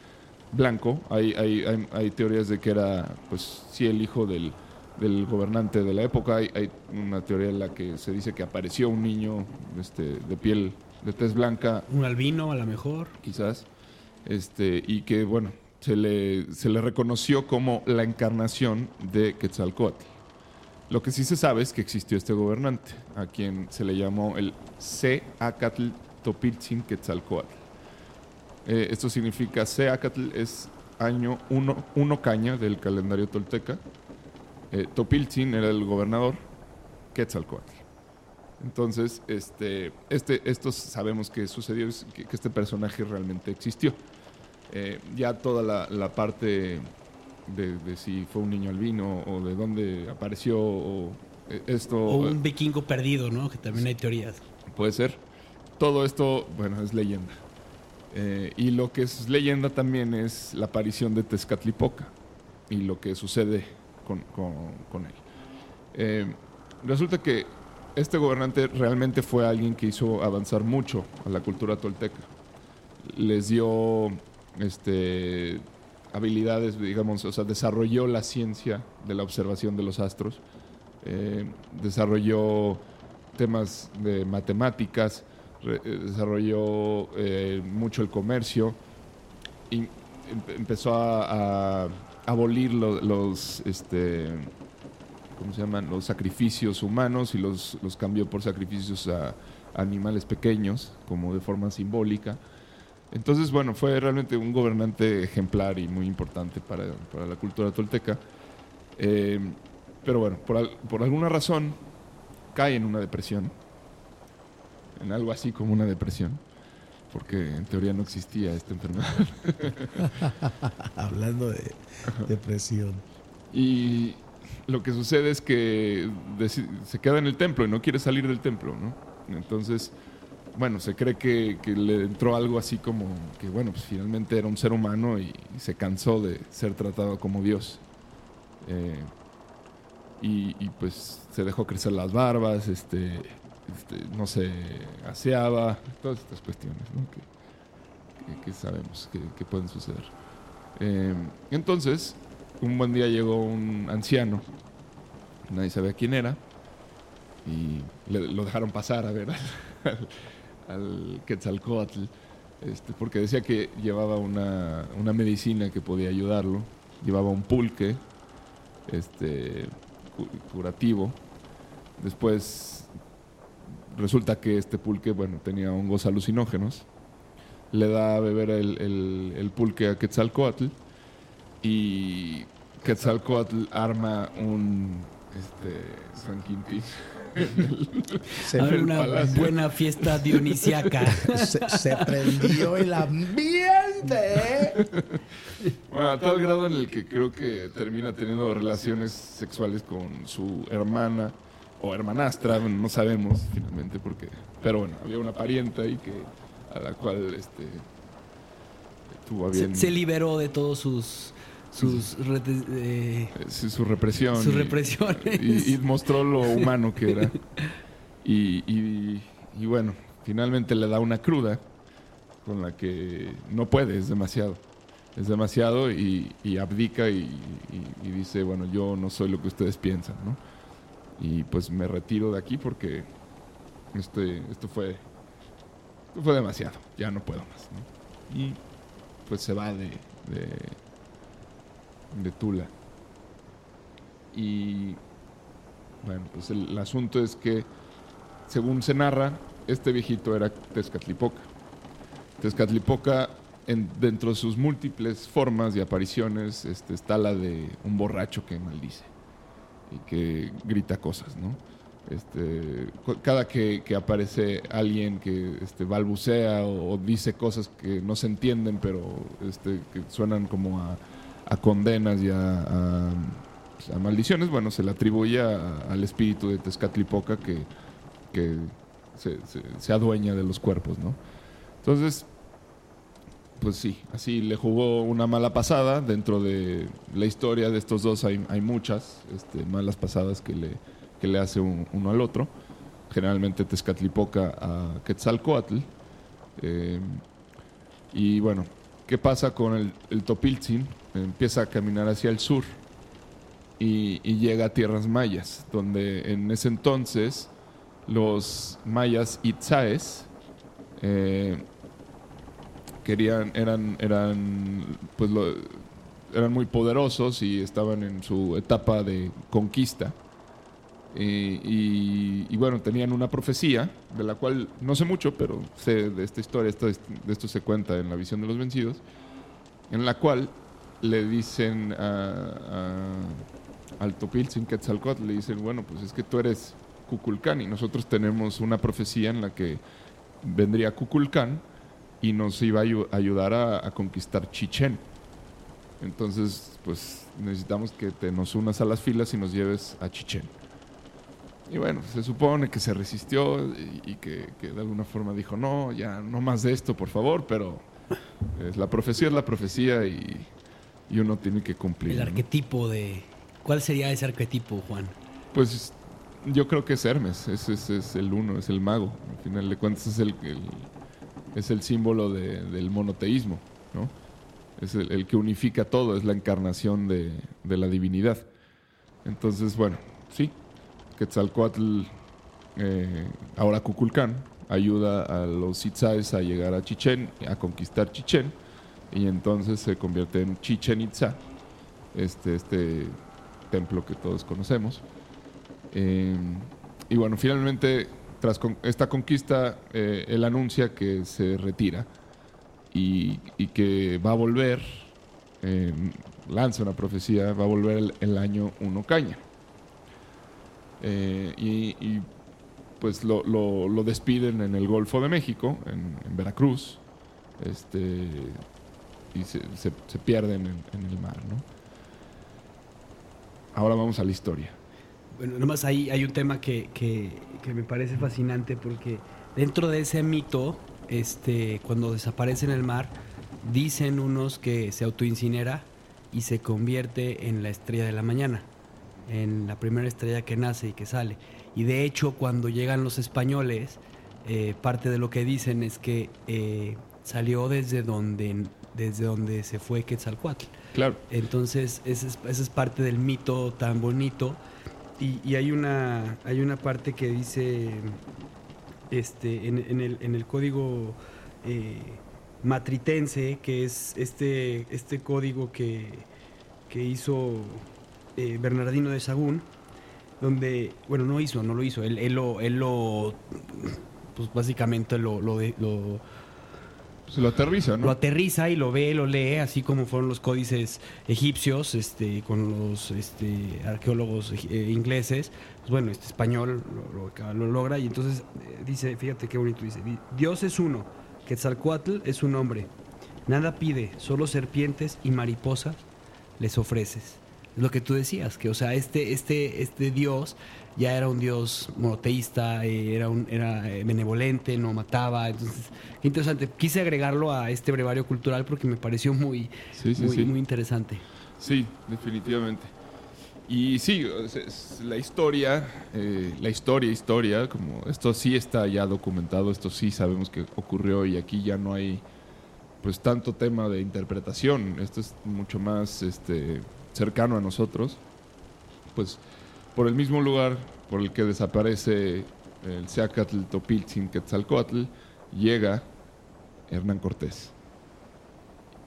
blanco. Hay, hay, hay, hay teorías de que era, pues sí, el hijo del, del gobernante de la época. Hay, hay una teoría en la que se dice que apareció un niño este, de piel, de tez blanca Un albino, a lo mejor. quizás, este, y que, bueno, se le, se le reconoció como la encarnación de Quetzalcóatl. Lo que sí se sabe es que existió este gobernante, a quien se le llamó el Seacatl Topiltzin Quetzalcóatl. Eh, esto significa Seacatl es año uno, uno caña del calendario tolteca. Eh, Topiltzin era el gobernador, Quetzalcóatl. Entonces, este, este, estos sabemos que sucedió, que, que este personaje realmente existió. Eh, ya toda la, la parte de, de si fue un niño albino o de dónde apareció o eh, esto O un vikingo perdido, ¿no? Que también hay teorías. puede ser. Todo esto, bueno, es leyenda. Eh, y lo que es leyenda también es la aparición de Tezcatlipoca y lo que sucede con, él. Eh, resulta que este gobernante realmente fue alguien que hizo avanzar mucho a la cultura tolteca. Les dio este, habilidades, digamos, o sea, desarrolló la ciencia de la observación de los astros, eh, desarrolló temas de matemáticas, eh, desarrolló mucho el comercio y em- empezó a abolir lo- los, este, ¿cómo se llaman? Los sacrificios humanos y los, los cambió por sacrificios a animales pequeños, como de forma simbólica. Entonces, bueno, fue realmente un gobernante ejemplar y muy importante para, para la cultura tolteca. Eh, pero bueno, por, por alguna razón cae en una depresión. en algo así como una depresión, porque en teoría no existía esta enfermedad. <laughs> Hablando de depresión. Y lo que sucede es que se queda en el templo y no quiere salir del templo, ¿no? Entonces, bueno, se cree que, que le entró algo así como que, bueno, pues finalmente era un ser humano y, y se cansó de ser tratado como Dios. Eh, y, y, pues se dejó crecer las barbas, este, este, no se aseaba, todas estas cuestiones, ¿no? Que, sabemos que, pueden suceder. Eh, entonces, un buen día llegó un anciano, nadie sabía quién era, y lo dejaron pasar a ver al, <laughs> al Quetzalcóatl, este, porque decía que llevaba una, una medicina que podía ayudarlo, llevaba un pulque este, cu- curativo. Después resulta que este pulque, bueno, tenía hongos alucinógenos. Le da a beber el, el- el pulque a Quetzalcoatl y Quetzalcoatl arma un este, San Quintín. Se, una palacio. buena fiesta dionisiaca. se- se prendió el ambiente. Bueno, a tal grado en el que creo que termina teniendo relaciones sexuales con su hermana o hermanastra, bueno, no sabemos finalmente porque, pero bueno, había una parienta ahí que a la cual este tuvo a bien Se, se liberó de todos sus sus eh, su represión sus y- represiones. y, y mostró lo <laughs> humano que era y, y- y bueno, finalmente le da una cruda con la que no puede, es demasiado. Es demasiado y, y abdica y, y- y dice, bueno, yo no soy lo que ustedes piensan, ¿no? Y pues me retiro de aquí porque este, esto fue fue demasiado, ya no puedo más. Y pues se va de, de, de Tula. Y bueno, pues el, el asunto es que, según se narra, este viejito era Tezcatlipoca. Tezcatlipoca, en- dentro de sus múltiples formas y apariciones, este, está la de un borracho que maldice y que grita cosas, ¿no? Este, cada que, que aparece alguien que este, balbucea o, o dice cosas que no se entienden, pero este, que suenan como a, a condenas y a, a, pues, a maldiciones, bueno, se le atribuye al espíritu de Tezcatlipoca que, que se, se- se adueña de los cuerpos, ¿no? Entonces, pues sí, así le jugó una mala pasada. Dentro de la historia de estos dos hay, hay muchas este, malas pasadas que le, que le hace un- uno al otro. Generalmente Tezcatlipoca a Quetzalcoatl. Eh, y bueno, ¿qué pasa con el, el Topiltzin? Empieza a caminar hacia el sur y, y llega a tierras mayas, donde en ese entonces los mayas itzaes eh, querían, eran, eran, pues lo- eran muy poderosos y estaban en su etapa de conquista. Y, bueno, tenían una profecía, de la cual no sé mucho, pero sé de esta historia, esto, de esto se cuenta en la visión de los vencidos, en la cual le dicen a, a- al Topiltzin Quetzalcóatl, le dicen, bueno, pues es que tú eres Kukulcán y nosotros tenemos una profecía en la que vendría Kukulcán y nos iba a ayu- ayudar a, a conquistar Chichén. Entonces, pues necesitamos que te nos unas a las filas y nos lleves a Chichén. Y bueno, se supone que se resistió y, y que, que de alguna forma dijo, no, ya no más de esto, por favor, pero es, la profecía es la profecía y, y uno tiene que cumplir. El ¿no? arquetipo de. ¿Cuál sería ese arquetipo, Juan? Pues yo creo que es Hermes, ese, ese es el uno, es el mago. Al final de cuentas es el, el- es el símbolo de- del monoteísmo, ¿no? Es el, que unifica todo, es la encarnación de, de la divinidad. Entonces, bueno, sí, Quetzalcoatl, eh, ahora Kukulcán, ayuda a los Itzaes a llegar a Chichén, a conquistar Chichén, y entonces se convierte en Chichen Itza, este, este templo que todos conocemos. Eh, y bueno, finalmente, tras con- esta conquista, eh, él anuncia que se retira y, que va a volver, lanza una profecía, va a volver el, año Uno Caña. Eh, y, pues lo, despiden en el Golfo de México, en, Veracruz, este, y se pierden en, en el mar, ¿no? Ahora vamos a la historia. Bueno, nomás ahí hay un tema que, que- que me parece fascinante porque dentro de ese mito, este, cuando desaparece en el mar, dicen unos que se autoincinera y se convierte en la estrella de la mañana, en la primera estrella que nace y que sale. Y de hecho, cuando llegan los españoles, eh, parte de lo que dicen es que eh, salió desde donde, desde donde se fue Quetzalcoatl. Claro. Entonces, esa es, esa es parte del mito tan bonito. Y, hay, una, hay una parte que dice este, en, el, en el código eh, matritense, que es este, este código que, que hizo eh, Bernardino de Sagún, donde, bueno, no hizo, no lo hizo, él, él lo, pues básicamente lo, Lo aterriza, ¿no? lo aterriza y lo ve, lo lee, así como fueron los códices egipcios, este, con los este, arqueólogos eh, ingleses. Pues bueno, este español lo, lo- lo logra y entonces eh, dice, fíjate qué bonito dice, di- Dios es uno, Quetzalcoatl es un hombre, nada pide, solo serpientes y mariposas les ofreces. Es lo que tú decías, que o sea, este, este, este Dios ya era un Dios monoteísta, eh, era, un, era eh, benevolente, no mataba. Entonces, qué interesante. Quise agregarlo a este brevario cultural porque me pareció muy, Sí, sí, muy, sí. muy interesante. Sí, definitivamente. Y sí, es- es la historia, eh, la historia, historia, como esto sí está ya documentado, esto sí sabemos que ocurrió y aquí ya no hay pues tanto tema de interpretación, esto es mucho más este, cercano a nosotros, pues por el mismo lugar por el que desaparece el Seacatl Topiltzin Quetzalcoatl, llega Hernán Cortés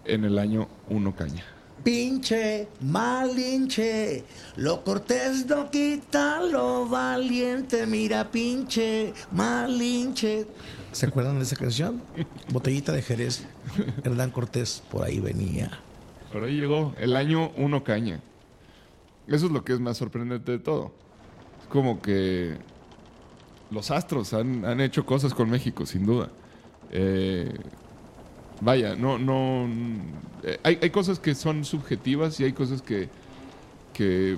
en el año 1 Caña. Pinche, malinche, lo cortés no quita lo valiente, mira pinche, malinche. ¿Se acuerdan de esa canción? Botellita de Jerez, Hernán Cortés, por ahí venía. Por ahí llegó el año 1 caña. Eso es lo que es más sorprendente de todo. Es como que los astros han, han hecho cosas con México, sin duda. Eh, vaya, no, no. eh, hay, hay cosas que son subjetivas y hay cosas que, que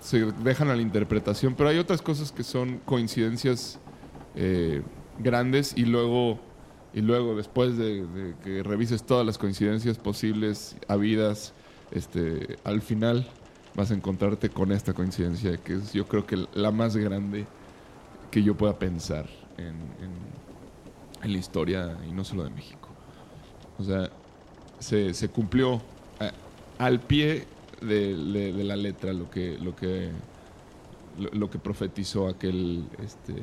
se dejan a la interpretación, pero hay otras cosas que son coincidencias eh, grandes y luego y luego después de, de que revises todas las coincidencias posibles habidas este al final vas a encontrarte con esta coincidencia que es yo creo que la más grande que yo pueda pensar en, en- la historia y no solo de México o sea se, se cumplió a- al pie de, la letra lo que lo que lo, que profetizó aquel este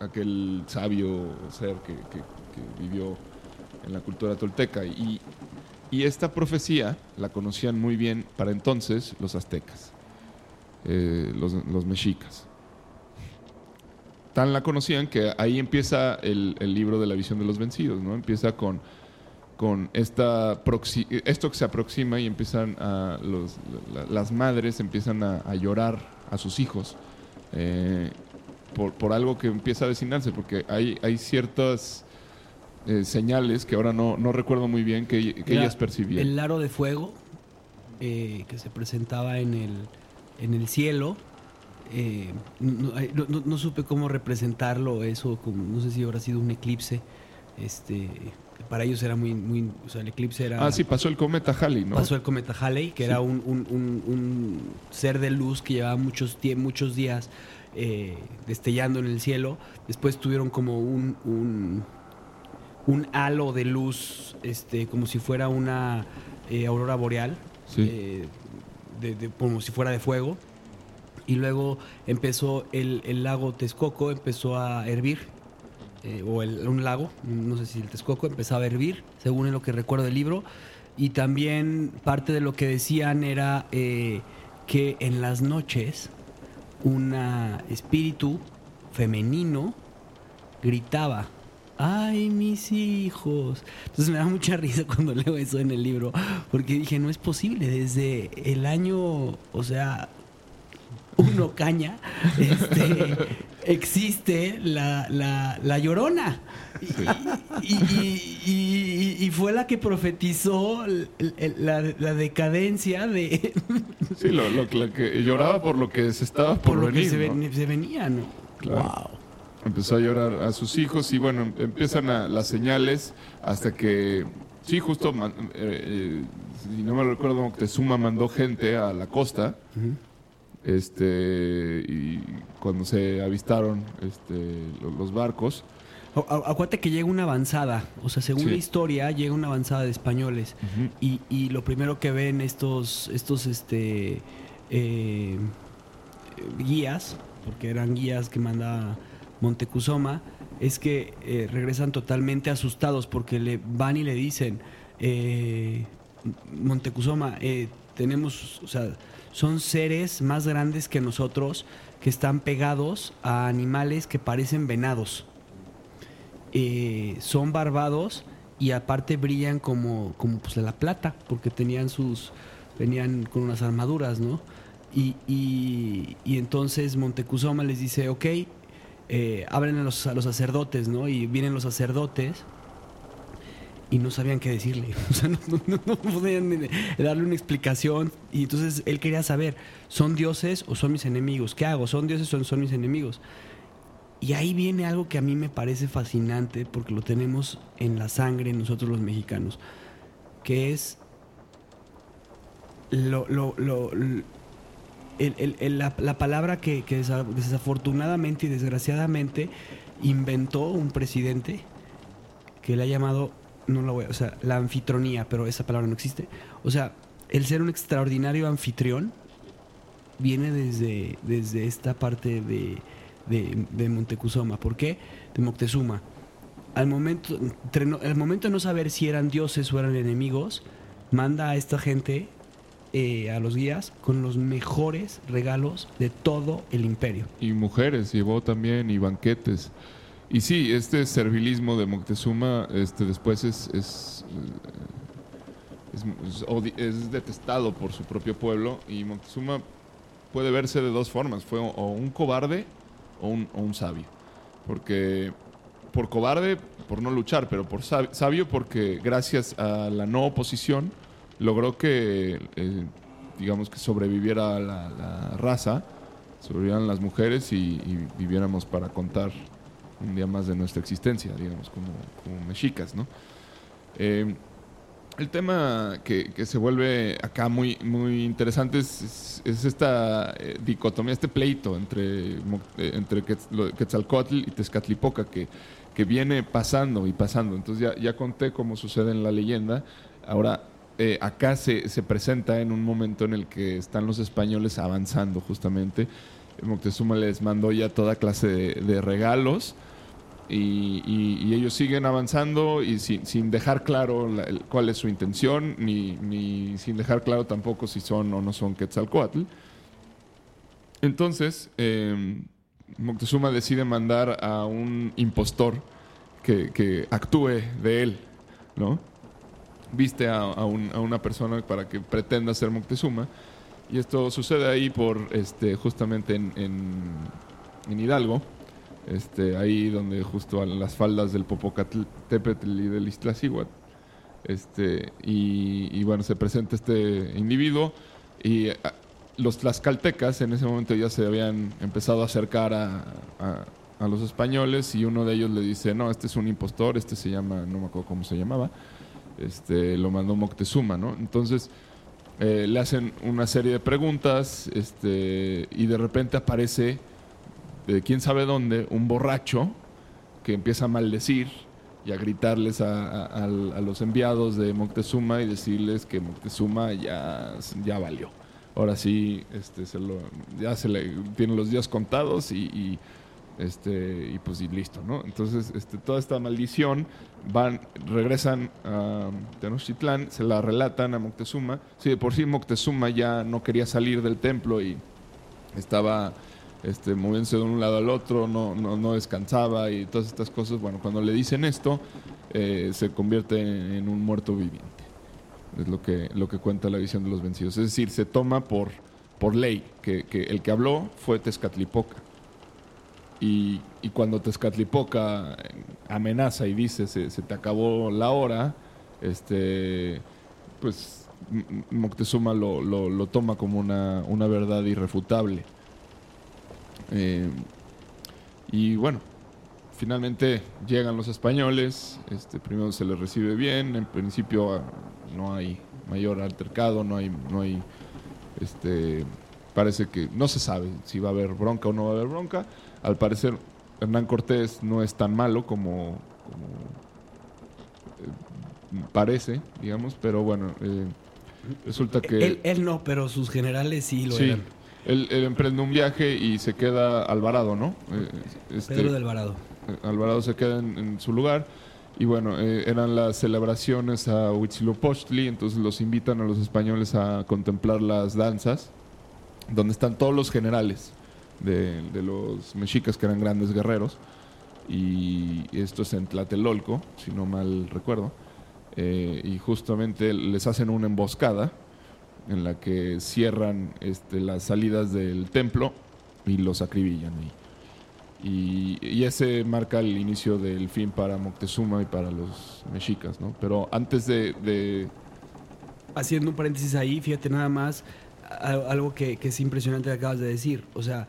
aquel sabio ser que, que- que vivió en la cultura tolteca. Y, y esta profecía la conocían muy bien para entonces los aztecas, eh, los, mexicas. Tan la conocían que ahí empieza el, libro de la visión de los vencidos, ¿no? Empieza con, con esta proxi- esto que se aproxima y empiezan a los- la- las madres empiezan a, a llorar a sus hijos. eh, por, por algo que empieza a avecinarse, porque hay, hay ciertas eh, señales que ahora no, no recuerdo muy bien que, ellas percibían. El aro de fuego eh, que se presentaba en el, en el cielo. eh, no, no- no- supe cómo representarlo, eso, como, no sé si habrá sido un eclipse. Este, para ellos era muy, muy, o sea, el eclipse era. Ah, sí, pasó el cometa Halley, ¿no? Pasó el cometa Halley, que era un, un- un- un ser de luz que llevaba muchos, muchos días eh, destellando en el cielo. Después tuvieron como un, un, halo de luz, este, como si fuera una eh, aurora boreal, Sí. eh, de- de- como si fuera de fuego. Y luego empezó el, el lago Texcoco, empezó a hervir, eh, o el- un lago, no sé si el Texcoco, empezaba a hervir, según lo que recuerdo del libro. Y también parte de lo que decían era que en las noches un espíritu femenino gritaba, ¡ay, mis hijos! Entonces me da mucha risa <laughs> cuando leo eso en el libro, porque dije, no es posible, desde el año, o sea, uno caña, <laughs> este, existe la, la, la llorona. Y, y- y- y- y fue la que profetizó la, la decadencia de Sí, lo, lo- lo que lloraba por lo que se estaba por, por lo que venir. se, ¿no? se venía, ¿no? Claro. Empezó a llorar a sus hijos y bueno, em- empiezan a- las señales hasta que, sí, justo, eh, eh, si no me recuerdo, Moctezuma mandó gente a la costa. Este, y cuando se avistaron este, lo- los barcos, Acuérdate que llega una avanzada, o sea, según Sí. la historia, llega una avanzada de españoles. y, y lo primero que ven estos, estos este, eh, guías, porque eran guías que manda Montecuzoma, es que eh, regresan totalmente asustados porque le van y le dicen, eh, Montecuzoma, eh, tenemos, o sea, son seres más grandes que nosotros que están pegados a animales que parecen venados eh, son barbados y aparte brillan como, como pues la plata, porque tenían sus, venían con unas armaduras, ¿no? Y, y, y entonces Montecuzoma les dice, ok, eh, abren a los, a los sacerdotes, ¿no? Y vienen los sacerdotes y no sabían qué decirle, <laughs> o sea, no, podían darle una explicación y entonces él quería saber, ¿son dioses o son mis enemigos? ¿Qué hago? ¿Son dioses o son mis enemigos? Y ahí viene algo que a mí me parece fascinante porque lo tenemos en la sangre nosotros los mexicanos, que es lo, lo- lo- el- el- el- la, la palabra que, que desa- desafortunadamente y desgraciadamente inventó un presidente que le ha llamado, no lo voy a, o sea, la anfitronía, pero esa palabra no existe. O sea, el ser un extraordinario anfitrión viene desde, desde esta parte de, de, de. ¿Por qué? De Moctezuma. Al momento, al momento de no saber si eran dioses o eran enemigos, manda a esta gente, eh, a los guías, con los mejores regalos de todo el imperio. y mujeres llevó también y banquetes. Y sí, este servilismo de Moctezuma este, después es, es, eh, es- es es detestado por su propio pueblo y Moctezuma puede verse de dos formas, fue o- un cobarde o un, o un sabio. Porque por cobarde, por no luchar, pero por sab- sabio porque gracias a la no oposición logró que, eh, digamos, que sobreviviera la, raza, sobrevivieran las mujeres y, viviéramos para contar un día más de nuestra existencia, digamos, como, mexicas, ¿no? Eh, el tema que, se vuelve acá muy, muy interesante es, es- es esta eh, dicotomía, este pleito entre, entre Quetz- lo- Quetzalcóatl y Tezcatlipoca que, que viene pasando y pasando. Entonces ya, ya conté cómo sucede en la leyenda. Ahora, eh, acá se, se presenta en un momento en el que están los españoles avanzando justamente. Moctezuma les mandó ya toda clase de, regalos y, ellos siguen avanzando y sin, sin dejar claro cuál es su intención, ni, ni sin dejar claro tampoco si son o no son Quetzalcoatl. Entonces, eh, Moctezuma decide mandar a un impostor que, que actúe de él, ¿no? Viste a, a un- a una persona para que pretenda ser Moctezuma. Y esto sucede ahí por, este, justamente en, Hidalgo, este, ahí donde justo a las faldas del Popocatépetl y del Iztaccíhuatl. Este, y, y bueno, se presenta este individuo y ah, los tlaxcaltecas en ese momento ya se habían empezado a acercar a- a los españoles y uno de ellos le dice, no, este es un impostor, este se llama, no me acuerdo cómo se llamaba, este, lo mandó Moctezuma, ¿no? Entonces eh, le hacen una serie de preguntas este, y de repente aparece de quién sabe dónde un borracho que empieza a maldecir y a gritarles a, los enviados de Moctezuma y decirles que Moctezuma ya, ya valió. Ahora sí, este, se lo, ya se le tiene los días contados y, este, y pues listo, ¿no? Entonces, este, toda esta maldición van, regresan a Tenochtitlán, se la relatan a Moctezuma. Sí, de por sí Moctezuma ya no quería salir del templo y estaba este, moviéndose de un lado al otro, no, descansaba y todas estas cosas. Bueno, cuando le dicen esto, eh, se convierte en, un muerto viviente. Es lo que, lo que cuenta la visión de los vencidos. Es decir, se toma por, ley que el que habló fue Tezcatlipoca. Y, cuando Tezcatlipoca amenaza y dice se, se te acabó la hora, este, pues Moctezuma lo, lo- lo toma como una, una verdad irrefutable. Eh, y bueno, finalmente llegan los españoles, este, primero se les recibe bien, en principio ah, no hay mayor altercado, no hay, no hay, este, parece que no se sabe si va a haber bronca o no va a haber bronca. Al parecer Hernán Cortés no es tan malo como, como, eh, parece, digamos, pero bueno, eh, resulta que... Él, él no, pero sus generales sí lo Sí, eran. él, él emprende un viaje y se queda Alvarado, ¿no? Eh, este, Pedro de Alvarado. eh, Alvarado se queda en, en su lugar y bueno, eh, eran las celebraciones a Huitzilopochtli, entonces los invitan a los españoles a contemplar las danzas, donde están todos los generales de, los mexicas que eran grandes guerreros y esto es en Tlatelolco, si no mal recuerdo, eh, y justamente les hacen una emboscada en la que cierran este, las salidas del templo y los acribillan. Y, y ese marca el inicio del fin para Moctezuma y para los mexicas, ¿no? Pero antes de, Haciendo un paréntesis ahí, fíjate nada más algo que, que es impresionante que acabas de decir. O sea,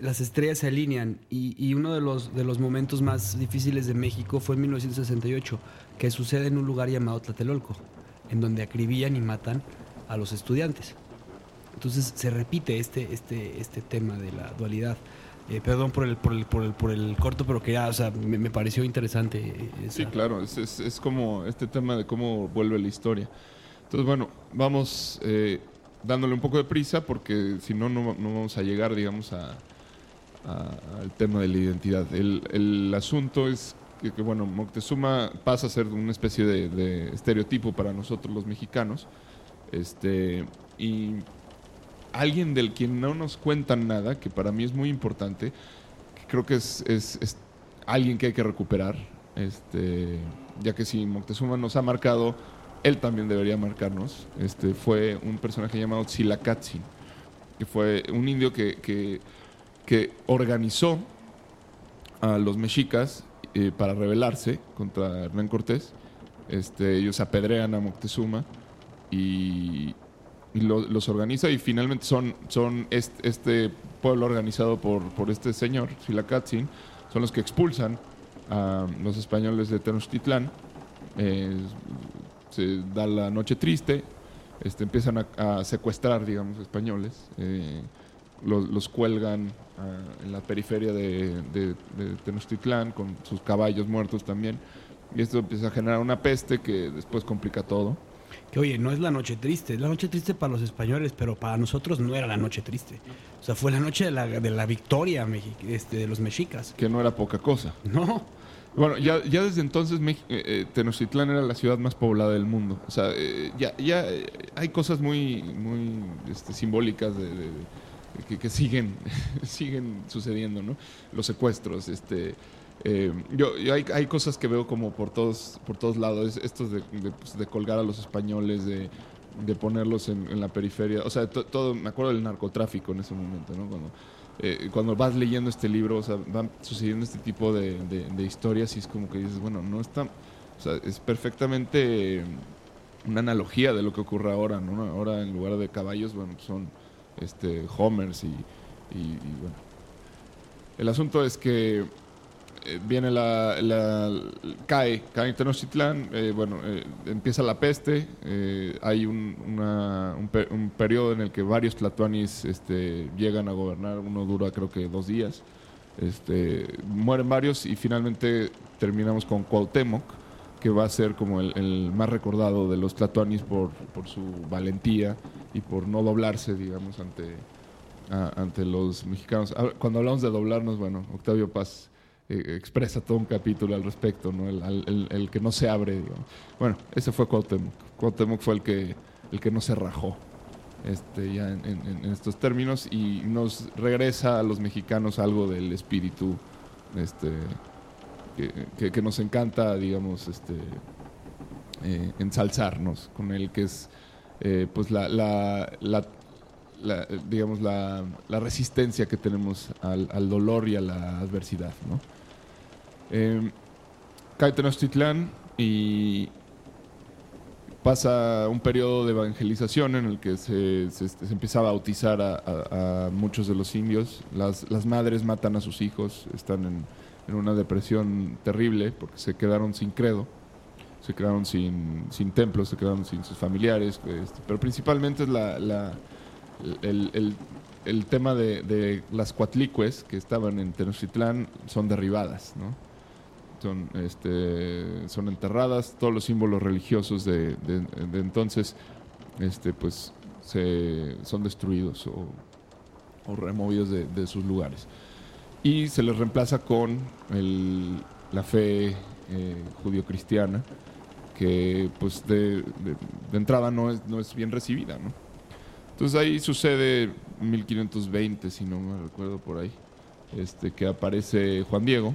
las estrellas se alinean y, y uno de los, de los momentos más difíciles de México fue en 1968, que sucede en un lugar llamado Tlatelolco, en donde acribillan y matan a los estudiantes. Entonces se repite este, este, este tema de la dualidad. Eh, perdón por el, por, el, por, el, por el corto, pero que ya, o sea, me, me pareció interesante. esa- Sí, claro, es, es- como este tema de cómo vuelve la historia. Entonces, bueno, vamos eh, dándole un poco de prisa porque si no, no vamos a llegar, digamos, a, al tema de la identidad. El, el asunto es que, bueno, Moctezuma pasa a ser una especie de, estereotipo para nosotros los mexicanos. Este, y alguien del quien no nos cuentan nada, que para mí es muy importante, que creo que es, es- es alguien que hay que recuperar, este, ya que si Moctezuma nos ha marcado, él también debería marcarnos. Este, fue un personaje llamado Tzilacatzin, que fue un indio que, que organizó a los mexicas eh, para rebelarse contra Hernán Cortés. Este, ellos apedrean a Moctezuma y, y lo- los organiza y finalmente son, son este, pueblo organizado por, por este señor, Tzilacatzin, son los que expulsan a los españoles de Tenochtitlán. Eh, se da la noche triste, este, empiezan a, a secuestrar, digamos, españoles, eh, los, los cuelgan ah, en la periferia de, de- de Tenochtitlán con sus caballos muertos también. Y esto empieza a generar una peste que después complica todo. Que oye, no es la noche triste, es la noche triste para los españoles, pero para nosotros no era la noche triste. O sea, fue la noche de la, de la victoria este, de los mexicas. que no era poca cosa. No, Bueno, ya, ya desde entonces Mex- eh, eh, Tenochtitlán era la ciudad más poblada del mundo. O sea, eh, ya, ya eh, hay cosas muy, muy este, simbólicas de, de- de- que, que siguen, <laughs> siguen sucediendo, ¿no? Los secuestros, este... eh, yo, yo hay, hay cosas que veo como por todos, por todos lados, estos de, de, pues, de colgar a los españoles, de, de ponerlos en, en la periferia. O sea, to- todo, me acuerdo del narcotráfico en ese momento, ¿no? Cuando, eh, cuando vas leyendo este libro, o sea, van sucediendo este tipo de, de- historias y es como que dices, bueno, no está, o sea, es perfectamente una analogía de lo que ocurre ahora, ¿no? Ahora en lugar de caballos, bueno, son este, homers y, bueno. El asunto es que eh, viene la, cae, cae en Tenochtitlán, eh, bueno, eh, empieza la peste, hay un, una- un, un periodo en el que varios tlatoanis este, llegan a gobernar, uno dura creo que dos días, este, mueren varios y finalmente terminamos con Cuauhtémoc, que va a ser como el, más recordado de los tlatoanis por, su valentía y por no doblarse, digamos, ante, los mexicanos. Ah, Cuando hablamos de doblarnos, bueno, Octavio Paz eh, expresa todo un capítulo al respecto, ¿no? El, que no se abre, digamos. Bueno, ese fue Cuauhtémoc. Cuauhtémoc fue el que, el que no se rajó este, ya en, en- en estos términos y nos regresa a los mexicanos algo del espíritu este, que, nos encanta, digamos, este, eh, ensalzarnos con él, que es eh, pues la, la, la, la, digamos, la, resistencia que tenemos al, dolor y a la adversidad, ¿no? Eh, y pasa un periodo de evangelización en el que se, se- se empieza a bautizar a, a- a muchos de los indios. Las, las madres matan a sus hijos, están en, en una depresión terrible porque se quedaron sin credo, se quedaron sin, sin templos, se quedaron sin sus familiares, este, pero principalmente es la, la- el, el- tema de, las cuatlicues que estaban en Tenochtitlán son derribadas, ¿no? son, este, son enterradas, todos los símbolos religiosos de, de- entonces este, pues, se, son destruidos o, o removidos de sus lugares. Y se les reemplaza con el- la fe eh, judío-cristiana, que pues de, de- de entrada no es, no es bien recibida. ¿no? Entonces ahí sucede 1520, si no me recuerdo por ahí, este, que aparece Juan Diego,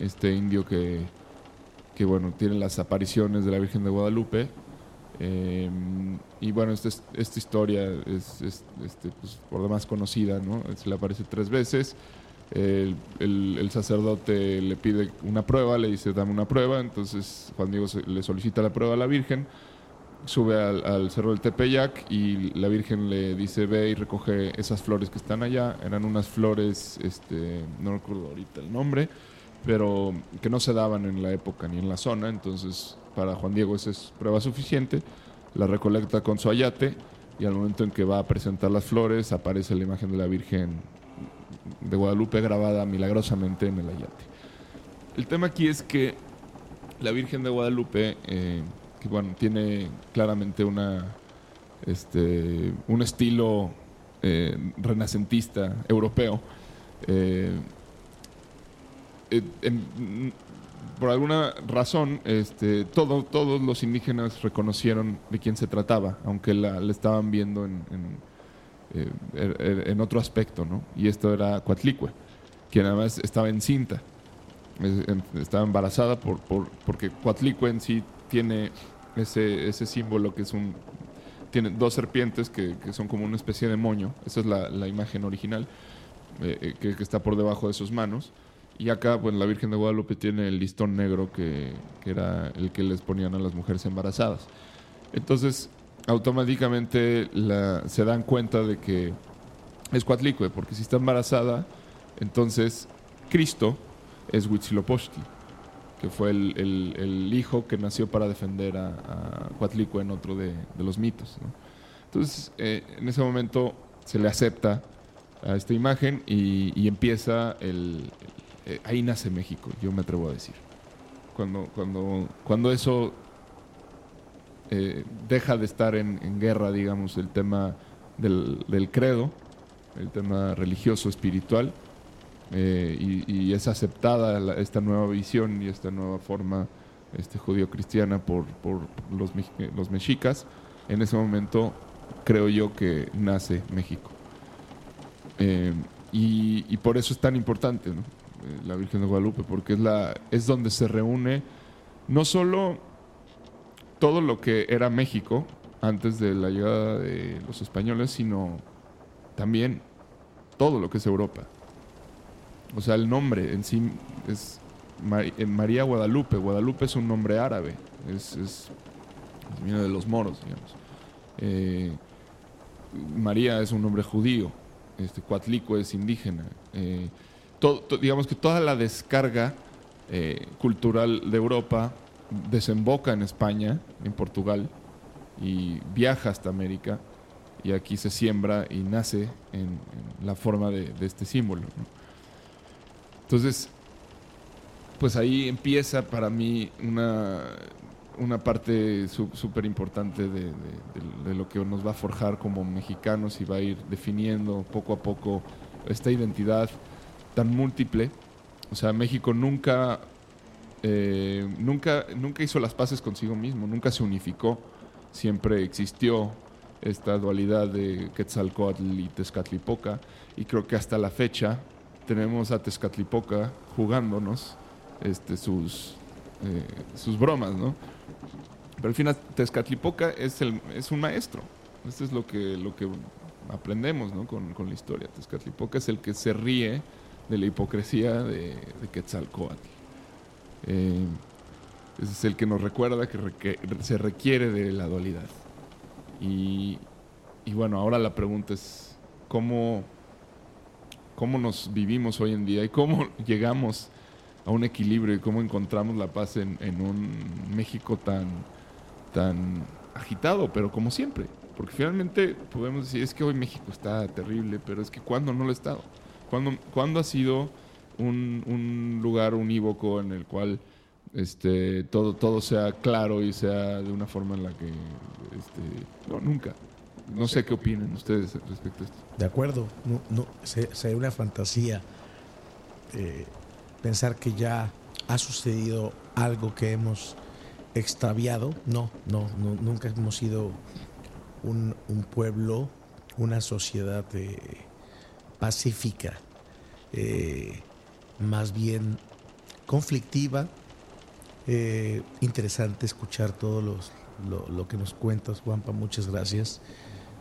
este indio que, que bueno, tiene las apariciones de la Virgen de Guadalupe. eh, y bueno, esta, es- esta historia es, es, este, pues, por demás conocida, ¿no? Se le aparece tres veces. El, sacerdote le pide una prueba, le dice, dame una prueba. Entonces Juan Diego se- le solicita la prueba a la Virgen sube al, al cerro del Tepeyac y la Virgen le dice ve y recoge esas flores que están allá. Eran unas flores, este, no recuerdo ahorita el nombre, pero que no se daban en la época ni en la zona. Entonces para Juan Diego esa es prueba suficiente. La recolecta con su ayate y al momento en que va a presentar las flores aparece la imagen de la Virgen de Guadalupe grabada milagrosamente en el ayate. El tema aquí es que la Virgen de Guadalupe, eh, que bueno, tiene claramente una, este, un estilo eh, renacentista europeo, eh, por alguna razón, este, todo- todos los indígenas reconocieron de quién se trataba, aunque la, estaban viendo en, en, eh, er- er- en otro aspecto, ¿no? Y esto era Coatlicue, quien además estaba encinta, es- en- estaba embarazada por, por- porque Coatlicue en sí tiene ese, ese símbolo que es un... Tiene dos serpientes que, que son como una especie de moño, esa es la, la imagen original, eh, eh, que, que está por debajo de sus manos. Y acá, pues la Virgen de Guadalupe tiene el listón negro que, que era el que les ponían a las mujeres embarazadas. Entonces, automáticamente la- se dan cuenta de que es Coatlicue, porque si está embarazada, entonces Cristo es Huitzilopochtli, que fue el, el- el hijo que nació para defender a, a en otro de, de los mitos. ¿no? Entonces, eh, en ese momento se le acepta a esta imagen y, y empieza el, eh, ahí nace México, yo me atrevo a decir. Cuando, cuando, cuando eso eh, deja de estar en, guerra, digamos, el tema del, del credo, el tema religioso, espiritual, eh, y, es aceptada esta nueva visión y esta nueva forma este, judío-cristiana por, por los, mex- eh, los mexicas, en ese momento creo yo que nace México. Y, y por eso es tan importante ¿no? La Virgen de Guadalupe, porque es, la, es donde se reúne no solo todo lo que era México antes de la llegada de los españoles, sino también todo lo que es Europa. O sea, el nombre en sí es eh, María Guadalupe. Guadalupe es un nombre árabe, es, es- viene de los moros, digamos. Eh, María es un nombre judío, este, es indígena. Eh, digamos que toda la descarga cultural de Europa desemboca en España, en Portugal, y viaja hasta América, y aquí se siembra y nace en, en la forma de, este símbolo. Entonces, pues ahí empieza para mí una, una parte súper importante de- de lo que nos va a forjar como mexicanos y va a ir definiendo poco a poco esta identidad tan múltiple. O sea, México nunca, eh, nunca, nunca hizo las paces consigo mismo, nunca se unificó, siempre existió esta dualidad de Quetzalcoatl y Tezcatlipoca y creo que hasta la fecha tenemos a Tezcatlipoca jugándonos este, sus, eh, sus bromas, ¿no? Pero al final Tezcatlipoca es, el, es un maestro. Esto es lo que, lo que aprendemos con, con la historia. Tezcatlipoca es el que se ríe de la hipocresía de, de Quetzalcóatl. Eh, es el que nos recuerda que, se requiere de la dualidad. Y, y bueno, ahora la pregunta es cómo, cómo nos vivimos hoy en día y cómo <laughs> llegamos a un equilibrio y cómo encontramos la paz en, en un México tan, tan agitado, pero como siempre. Porque finalmente podemos decir, es que hoy México está terrible, pero es que ¿cuándo no lo ha estado? ¿Cuándo, cuándo ha sido un, un lugar unívoco en el cual este, todo, todo sea claro y sea de una forma en la que... Este, no, nunca. No sé qué opinan ustedes respecto a esto. De acuerdo, no, no, se- sería una fantasía eh, pensar que ya ha sucedido algo que hemos extraviado. No, no, no, nunca hemos sido un, un pueblo, una sociedad eh, pacífica, eh, más bien conflictiva. Eh, interesante escuchar todo los, lo, que nos cuentas, Juanpa, muchas gracias.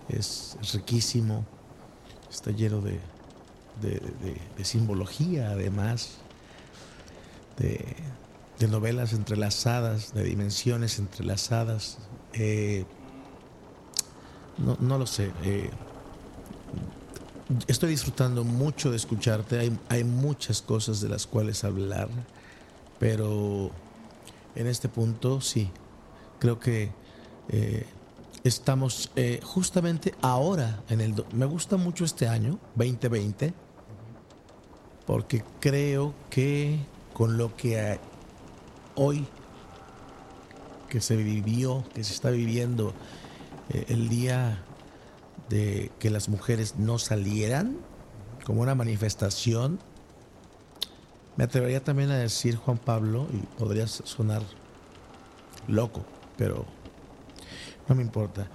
Es, riquísimo, está lleno de, de, simbología, además, de, de novelas entrelazadas, de dimensiones entrelazadas. Eh, no, no lo sé. eh, estoy disfrutando mucho de escucharte. Hay, muchas cosas de las cuales hablar, pero en este punto sí. Creo que eh, estamos eh, justamente ahora en el... Me gusta mucho este año, 2020, porque creo que con lo que eh, hoy que se vivió, que se está viviendo el día de que las mujeres no salieran como una manifestación, me atrevería también a decir, Juan Pablo, y podría sonar loco, pero no me importa.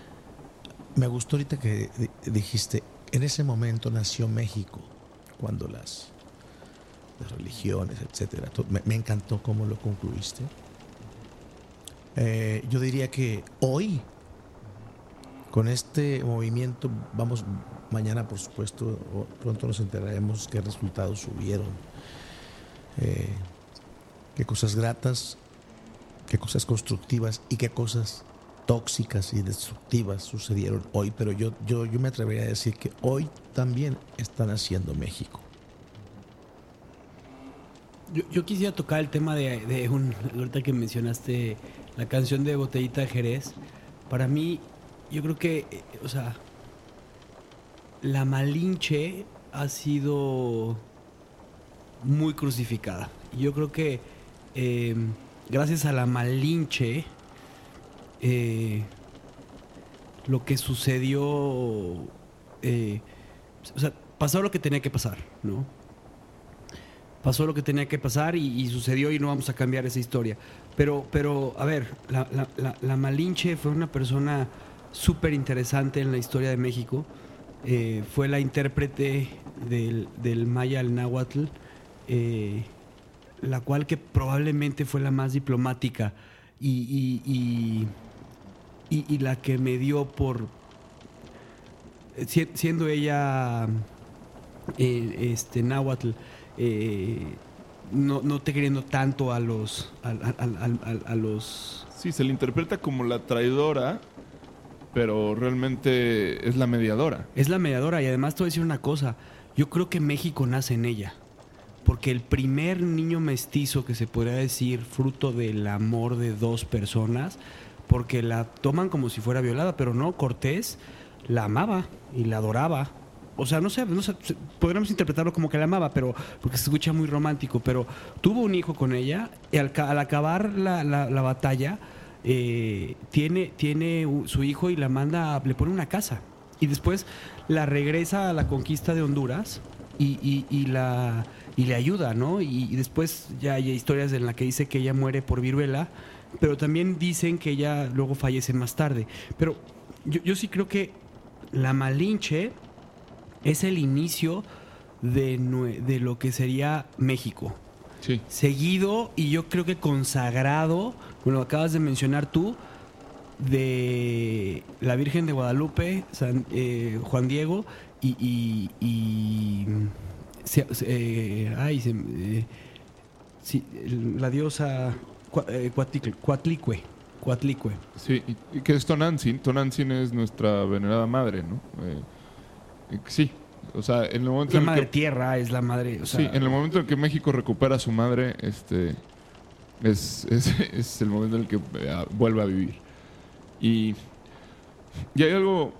Me gustó ahorita que di- dijiste, en ese momento nació México, cuando las, religiones, etcétera. Me encantó cómo lo concluiste. Eh, yo diría que hoy, con este movimiento, vamos, mañana por supuesto, pronto nos enteraremos qué resultados hubieron, eh, qué cosas gratas, qué cosas constructivas y qué cosas tóxicas y destructivas sucedieron hoy, pero yo, yo, yo me atrevería a decir que hoy también están haciendo México. Yo, yo quisiera tocar el tema de, de un. Ahorita que mencionaste la canción de Botellita de Jerez. Para mí, yo creo que, eh, o sea, la Malinche ha sido muy crucificada. Yo creo que eh, gracias a la Malinche, eh, lo que sucedió, eh, o sea, pasó lo que tenía que pasar, ¿no? pasó lo que tenía que pasar y, sucedió y no vamos a cambiar esa historia. Pero, pero a ver, la- la- la Malinche fue una persona súper interesante en la historia de México. Eh, fue la intérprete del, del maya al náhuatl, eh, la cual que probablemente fue la más diplomática y, y- y- la que me dio por, si- siendo ella eh, este náhuatl no, no te queriendo tanto a los al- al- a los Sí, se le interpreta como la traidora, pero realmente es la mediadora. es la mediadora y además te voy a decir una cosa yo creo que México nace en ella porque el primer niño mestizo que se podría decir fruto del amor de dos personas porque la toman como si fuera violada pero no Cortés la amaba y la adoraba o sea, no sé, no sé, podríamos interpretarlo como que la amaba, pero porque se escucha muy romántico, pero tuvo un hijo con ella y al, al acabar la, la- la batalla eh, tiene, tiene su hijo y la manda, le pone una casa y después la regresa a la conquista de Honduras y, la y le ayuda, ¿no? Y, después ya hay historias en las que dice que ella muere por viruela, pero también dicen que ella luego fallece más tarde. Pero yo, yo sí creo que la Malinche es el inicio de, de lo que sería México. Sí. Seguido y yo creo que consagrado, lo acabas de mencionar tú, de la Virgen de Guadalupe, San- eh, Juan Diego y, y- y, se- eh, ay, se- eh, sí, la diosa eh, Cuatlicue, Cuatlicue, Cuatlicue. Sí, y, y que es Tonantzin. Tonantzin es nuestra venerada madre, ¿no? Eh, sí, o sea, en el momento La en el madre que... tierra es la madre, o sea, sí, en el momento en que México recupera a su madre, este es, es- <laughs> es el momento en el que eh, vuelve a vivir. Y, y hay algo.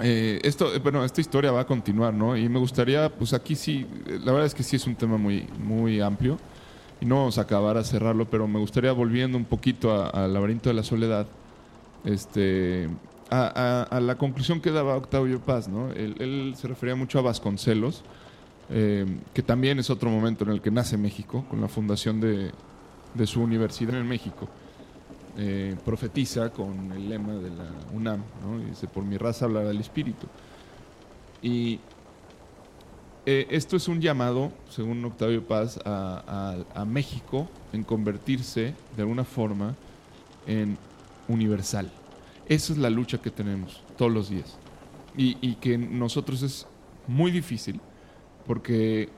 eh, esto, eh, bueno, esta historia va a continuar, ¿no? Y me gustaría, pues aquí sí, eh, la verdad es que sí es un tema muy, muy amplio y no vamos a acabar a cerrarlo, pero me gustaría volviendo un poquito al laberinto de la soledad, este, a, la conclusión que daba Octavio Paz, ¿no? Él, se refería mucho a Vasconcelos, eh, que también es otro momento en el que nace México, con la fundación de, su universidad en México. Eh, profetiza con el lema de la UNAM, ¿no? Dice, por mi raza hablará el espíritu. Y eh, esto es un llamado, según Octavio Paz, a México en convertirse de alguna forma en universal. Esa es la lucha que tenemos todos los días. Y, y que nosotros es muy difícil porque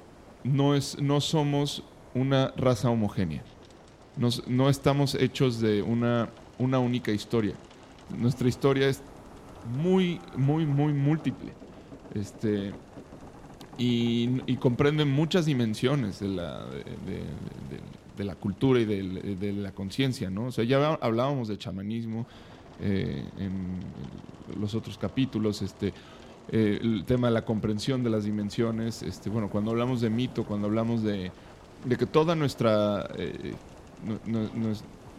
no, es, no somos una raza homogénea. Nos- no estamos hechos de una, una única historia. Nuestra historia es muy, muy, muy múltiple. Este, y, comprende muchas dimensiones de la, de, la cultura y de, la conciencia, ¿no? O sea, ya hablábamos de chamanismo eh, en los otros capítulos, este, eh, el tema de la comprensión de las dimensiones, este, bueno, cuando hablamos de mito, cuando hablamos de, de que toda nuestra, eh,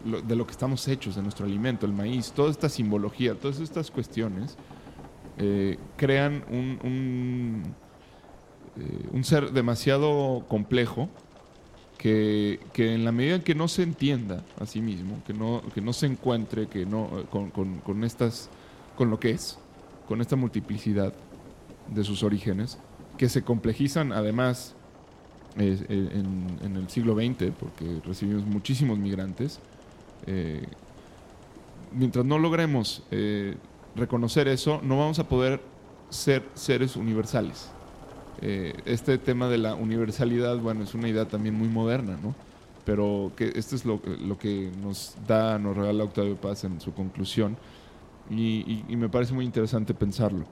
lo- de lo que estamos hechos, de nuestro alimento, el maíz, toda esta simbología, todas estas cuestiones, eh, crean un, un, eh, un ser demasiado complejo que, que en la medida en que no se entienda a sí mismo, que no, que no se encuentre que no, eh, con, con- con estas, con lo que es, con esta multiplicidad de sus orígenes, que se complejizan además eh, en, el siglo XX, porque recibimos muchísimos migrantes, eh, mientras no logremos reconocer eso, no vamos a poder ser seres universales. Eh, este tema de la universalidad, bueno, es una idea también muy moderna, ¿no? Pero que esto es lo, lo que nos da, nos regala Octavio Paz en su conclusión y, y- y me parece muy interesante pensarlo.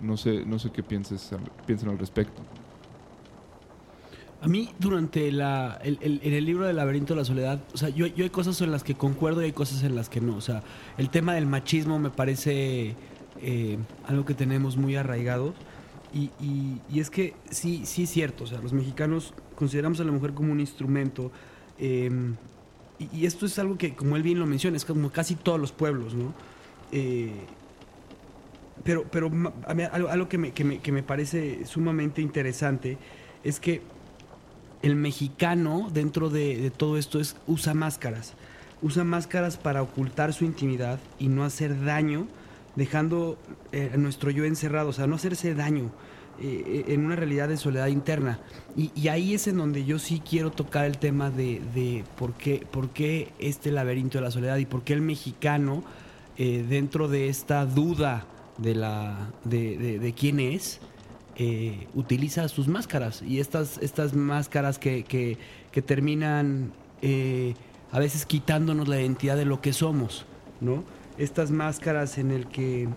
No sé, no sé qué pienses, piensen al respecto. A mí, durante la, el, el- en el libro del laberinto de la soledad, o sea, yo, yo hay cosas en las que concuerdo y hay cosas en las que no. O sea, el tema del machismo me parece eh, algo que tenemos muy arraigado. Y, y- y es que sí, sí es cierto. O sea, los mexicanos consideramos a la mujer como un instrumento. eh, y, esto es algo que, como él bien lo menciona, es como casi todos los pueblos, ¿no? Eh, pero, pero a mí algo, algo que, me, que, me, que me parece sumamente interesante es que el mexicano dentro de, de todo esto es usa máscaras. Usa máscaras para ocultar su intimidad y no hacer daño, dejando eh, a nuestro yo encerrado, o sea, no hacerse daño eh, en una realidad de soledad interna. Y, y ahí es en donde yo sí quiero tocar el tema de, por, qué, por qué este laberinto de la soledad y por qué el mexicano, eh, dentro de esta duda de, la, de, de- de quién es, eh, utiliza sus máscaras y estas, estas máscaras que, que- que terminan a veces quitándonos la identidad de lo que somos, ¿no? Estas máscaras en el que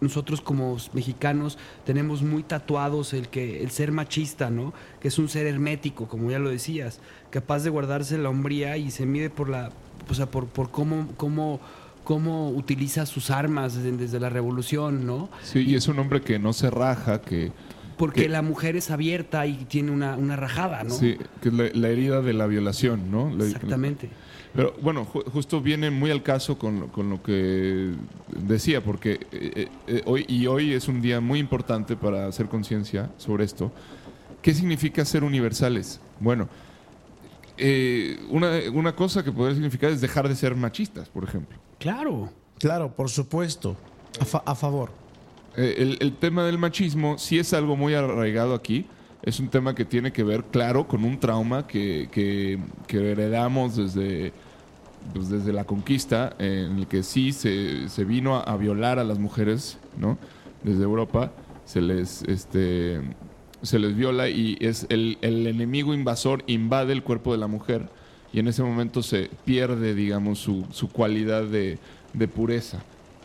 nosotros como mexicanos tenemos muy tatuados el que el ser machista, ¿no? Que es un ser hermético, como ya lo decías, capaz de guardarse la hombría y se mide por la, o sea, por, por cómo, cómo, cómo utiliza sus armas desde, desde la revolución, ¿no? Sí, y es un hombre que no se raja, que, Porque Que- la mujer es abierta y tiene una, una rajada, ¿no? sí, que es la, la herida de la violación, ¿no? La- Exactamente. Pero bueno, ju- justo viene muy al caso con, lo- con lo que decía, porque eh, eh, hoy y hoy es un día muy importante para hacer conciencia sobre esto. ¿Qué significa ser universales? Bueno, eh, una, una cosa que podría significar es dejar de ser machistas, por ejemplo. Claro. Claro, por supuesto. A, fa- a favor. Eh, el, el tema del machismo sí es algo muy arraigado aquí. Es un tema que tiene que ver, claro, con un trauma que, que- que heredamos desde, pues desde la conquista, en el que sí se, se vino a, a violar a las mujeres, ¿no? Desde Europa se les, este, se les viola y es el, el enemigo invasor invade el cuerpo de la mujer y en ese momento se pierde, digamos, su, su cualidad de, de pureza,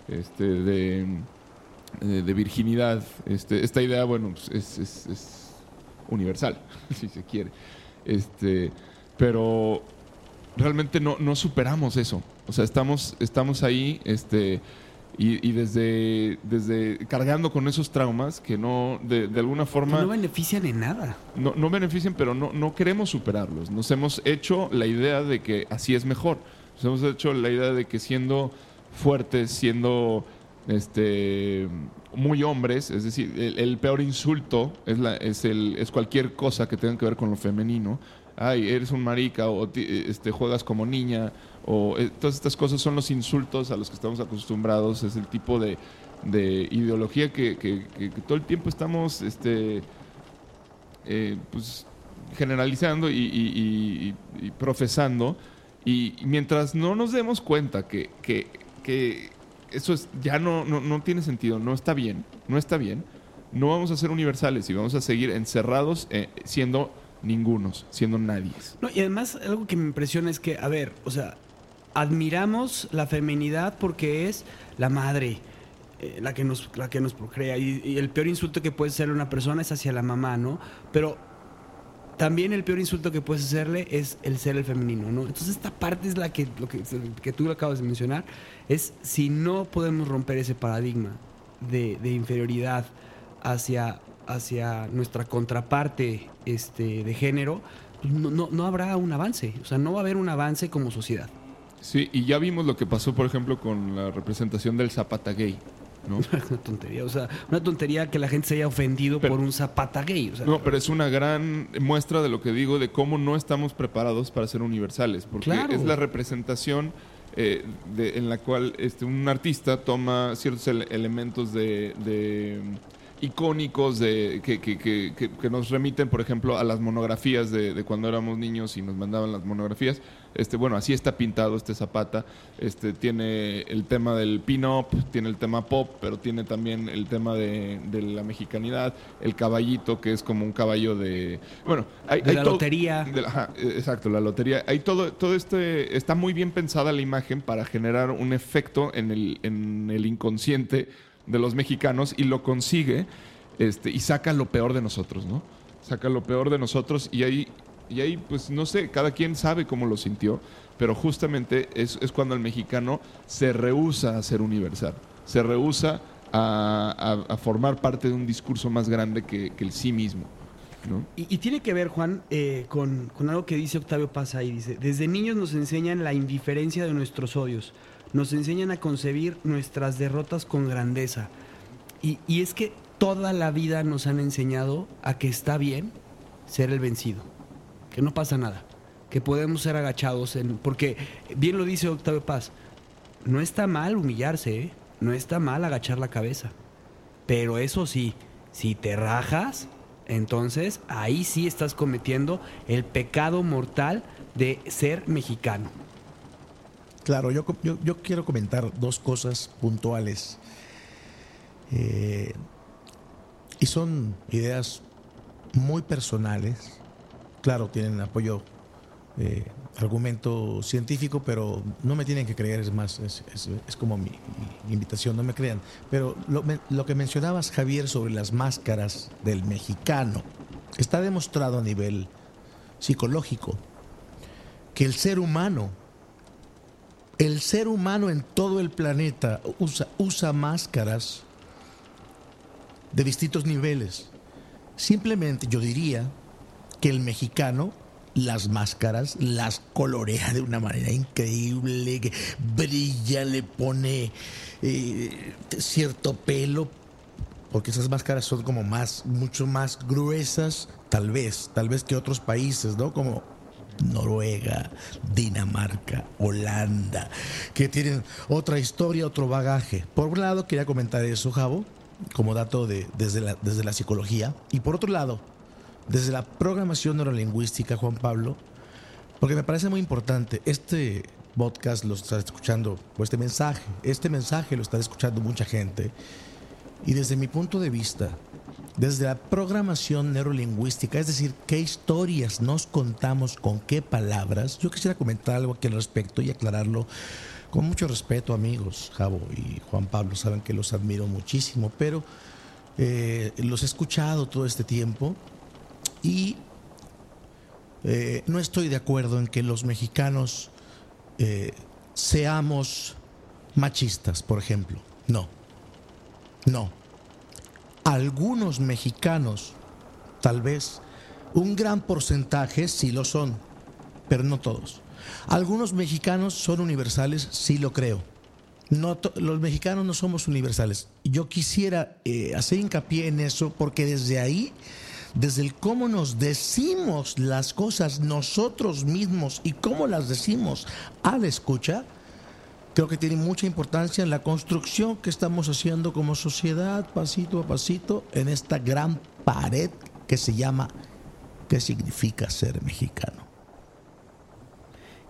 este, de, de, de virginidad. Este, esta idea, bueno, pues, es, es- es universal, <laughs> si se quiere. Este, pero realmente no, no superamos eso. O sea, estamos, estamos ahí este, y, y desde, desde cargando con esos traumas que no, de, de alguna Que forma no benefician en nada. no, no benefician, pero no, no queremos superarlos. Nos hemos hecho la idea de que así es mejor. Nos hemos hecho la idea de que siendo fuertes, siendo este muy hombres, es decir, el, peor insulto es, la, es, el, es cualquier cosa que tenga que ver con lo femenino. Ay, eres un marica o este, juegas como niña o eh, todas estas cosas son los insultos a los que estamos acostumbrados. Es el tipo de, de ideología que, que- todo el tiempo estamos este, eh, pues, generalizando y, profesando. Y mientras no nos demos cuenta que- que eso es, ya no, no, no tiene sentido, no está bien, no está bien, no vamos a ser universales y vamos a seguir encerrados eh, siendo ningunos, siendo nadies. No, y además algo que me impresiona es que, a ver, o sea, admiramos la feminidad porque es la madre, eh, la, que nos, la que nos procrea. Y, el peor insulto que puede hacerle una persona es hacia la mamá, ¿no? Pero también el peor insulto que puedes hacerle es el ser el femenino, ¿no? Entonces esta parte es la que, lo que, que tú lo acabas de mencionar, es si no podemos romper ese paradigma de, de inferioridad hacia, hacia nuestra contraparte este, de género, pues no, no, no habrá un avance, o sea, no va a haber un avance como sociedad. Sí, y ya vimos lo que pasó, por ejemplo, con la representación del Zapata gay, ¿no? <laughs> una tontería, o sea, una tontería que la gente se haya ofendido Pero- por un zapata gay, o sea, No, pero es una gran muestra de lo que digo, de cómo no estamos preparados para ser universales, porque Claro. es la representación eh, de- en la cual este, un artista toma ciertos ele- elementos de, de, icónicos de, que, que- que- que- que nos remiten, por ejemplo, a las monografías de, de cuando éramos niños y nos mandaban las monografías. Este, bueno, así está pintado este Zapata. Este, tiene el tema del pin-up, tiene el tema pop, pero tiene también el tema de, de la mexicanidad, el caballito, que es como un caballo de... Bueno, hay, De hay la lotería. de la- ajá, exacto, la lotería. Hay todo, todo este... Está muy bien pensada la imagen para generar un efecto en el, en el inconsciente de los mexicanos y lo consigue este, y saca lo peor de nosotros, ¿no? Saca lo peor de nosotros y ahí, y ahí pues no sé, cada quien sabe cómo lo sintió, pero justamente es, es cuando el mexicano se rehúsa a ser universal, se rehúsa a, a- formar parte de un discurso más grande que, el sí mismo, ¿no? Y, y tiene que ver, Juan, eh, con, con algo que dice Octavio Paz ahí. Dice, desde niños nos enseñan la indiferencia de nuestros odios. Nos enseñan a concebir nuestras derrotas con grandeza. Y, y es que toda la vida nos han enseñado a que está bien ser el vencido. Que no pasa nada. Que podemos ser agachados. En, porque, bien lo dice Octavio Paz, no está mal humillarse, ¿eh? No está mal agachar la cabeza. Pero eso sí, si te rajas, entonces ahí sí estás cometiendo el pecado mortal de ser mexicano. Claro, yo, yo, quiero comentar dos cosas puntuales. Eh, y son ideas muy personales. Claro, tienen apoyo, eh, argumento científico, pero no me tienen que creer, es más, es, es- como mi, mi invitación, no me crean. Pero lo, lo que mencionabas, Javier, sobre las máscaras del mexicano, está demostrado a nivel psicológico que el ser humano el ser humano en todo el planeta usa, máscaras de distintos niveles. Simplemente yo diría que el mexicano las máscaras las colorea de una manera increíble, que brilla, le pone eh, cierto pelo, porque esas máscaras son como más, mucho más gruesas, tal vez, tal vez que otros países, ¿no? Como Noruega, Dinamarca, Holanda, que tienen otra historia, otro bagaje. Por un lado, quería comentar eso, Javo, como dato de, desde, la, desde la psicología. Y por otro lado, desde la programación neurolingüística, Juan Pablo, porque me parece muy importante, este, podcast lo está escuchando, o este mensaje, este mensaje lo está escuchando mucha gente. Y desde mi punto de vista, desde la programación neurolingüística, es decir, qué historias nos contamos con qué palabras, yo quisiera comentar algo aquí al respecto y aclararlo con mucho respeto, amigos. Javo y Juan Pablo saben que los admiro muchísimo, pero eh, los he escuchado todo este tiempo y eh, no estoy de acuerdo en que los mexicanos eh, seamos machistas, por ejemplo. No, no. Algunos mexicanos, tal vez, un gran porcentaje sí lo son, pero no todos. Algunos mexicanos son universales, sí lo creo. No los mexicanos no somos universales. Yo quisiera eh, hacer hincapié en eso porque desde ahí, desde el cómo nos decimos las cosas nosotros mismos y cómo las decimos a la escucha, creo que tiene mucha importancia en la construcción que estamos haciendo como sociedad, pasito a pasito, en esta gran pared que se llama ¿qué significa ser mexicano?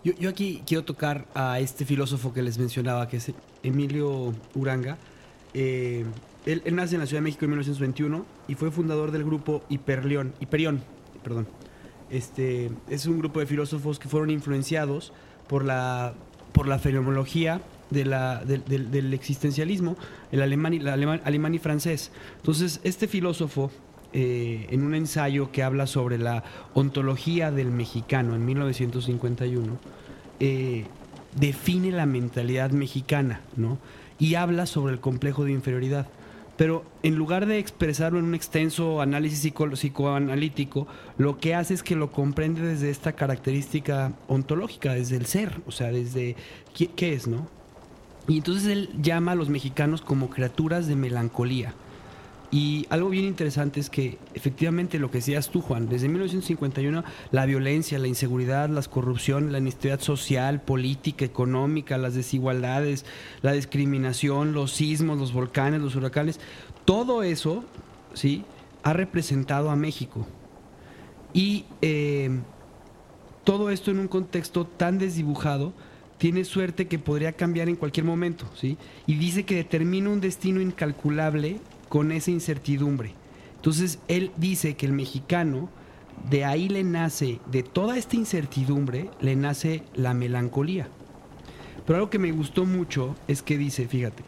Yo, yo aquí quiero tocar a este filósofo que les mencionaba, que es Emilio Uranga. Eh, él, nace en la Ciudad de México en 1921 y fue fundador del grupo Hiperleón, Hiperión. Perdón. Este, es un grupo de filósofos que fueron influenciados por la, por la fenomenología del, existencialismo, el alemán y francés. Entonces, este filósofo, eh, en un ensayo que habla sobre la ontología del mexicano en 1951, eh, define la mentalidad mexicana, ¿no? Y habla sobre el complejo de inferioridad. Pero en lugar de expresarlo en un extenso análisis psico- psicoanalítico, lo que hace es que lo comprende desde esta característica ontológica, desde el ser, o sea, desde qué, qué es, ¿no? Y entonces él llama a los mexicanos como criaturas de melancolía. Y algo bien interesante es que efectivamente lo que decías tú, Juan, desde 1951 la violencia, la inseguridad, la corrupción, la inestabilidad social, política, económica, las desigualdades, la discriminación, los sismos, los volcanes, los huracanes, todo eso, ¿sí? Ha representado a México. Y eh, todo esto en un contexto tan desdibujado tiene suerte que podría cambiar en cualquier momento, ¿sí? Y dice que determina un destino incalculable con esa incertidumbre. Entonces, él dice que el mexicano, de ahí le nace, de toda esta incertidumbre, le nace la melancolía. Pero algo que me gustó mucho es que dice, fíjate,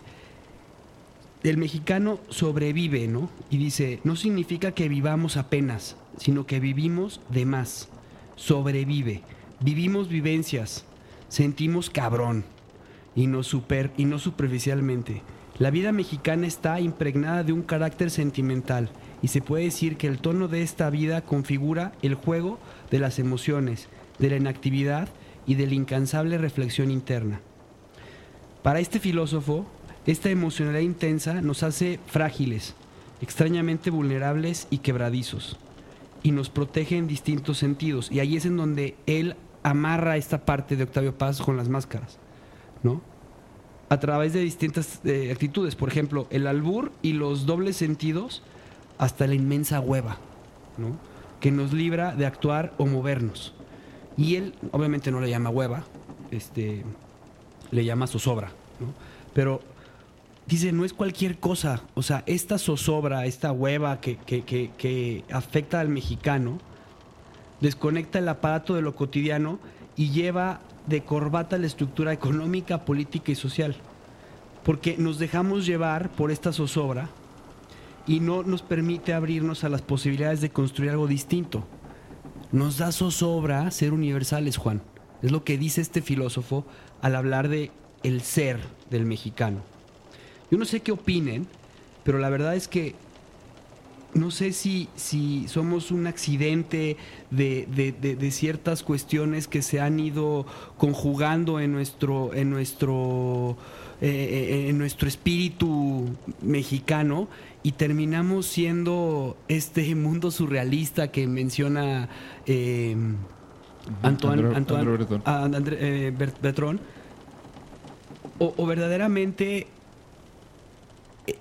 el mexicano sobrevive, ¿no? Y dice, no significa que vivamos apenas, sino que vivimos de más. Sobrevive. Vivimos vivencias. Sentimos cabrón. Y no, super, y no superficialmente. La vida mexicana está impregnada de un carácter sentimental. Y se puede decir que el tono de esta vida configura el juego de las emociones, de la inactividad y de la incansable reflexión interna. Para este filósofo, esta emocionalidad intensa nos hace frágiles, extrañamente vulnerables y quebradizos, y nos protege en distintos sentidos. Y ahí es en donde él amarra esta parte de Octavio Paz con las máscaras, ¿no? A través de distintas eh, actitudes, por ejemplo, el albur y los dobles sentidos hasta la inmensa hueva, ¿no? Que nos libra de actuar o movernos. Y él, obviamente, no le llama hueva, este, le llama zozobra, ¿no? Pero dice, no es cualquier cosa. O sea, esta zozobra, esta hueva que, que, que, que afecta al mexicano, desconecta el aparato de lo cotidiano y lleva de corbata la estructura económica, política y social. Porque nos dejamos llevar por esta zozobra y no nos permite abrirnos a las posibilidades de construir algo distinto. Nos da zozobra ser universales, Juan. Es lo que dice este filósofo al hablar de el ser del mexicano. Yo no sé qué opinen, pero la verdad es que no sé si, si somos un accidente de, de- de- de ciertas cuestiones que se han ido conjugando en nuestro, en nuestro, eh, eh, en nuestro espíritu mexicano y terminamos siendo este mundo surrealista que menciona eh, Antoine, Antoine- Breton. ah, eh, Bert- Bertrand, o, o verdaderamente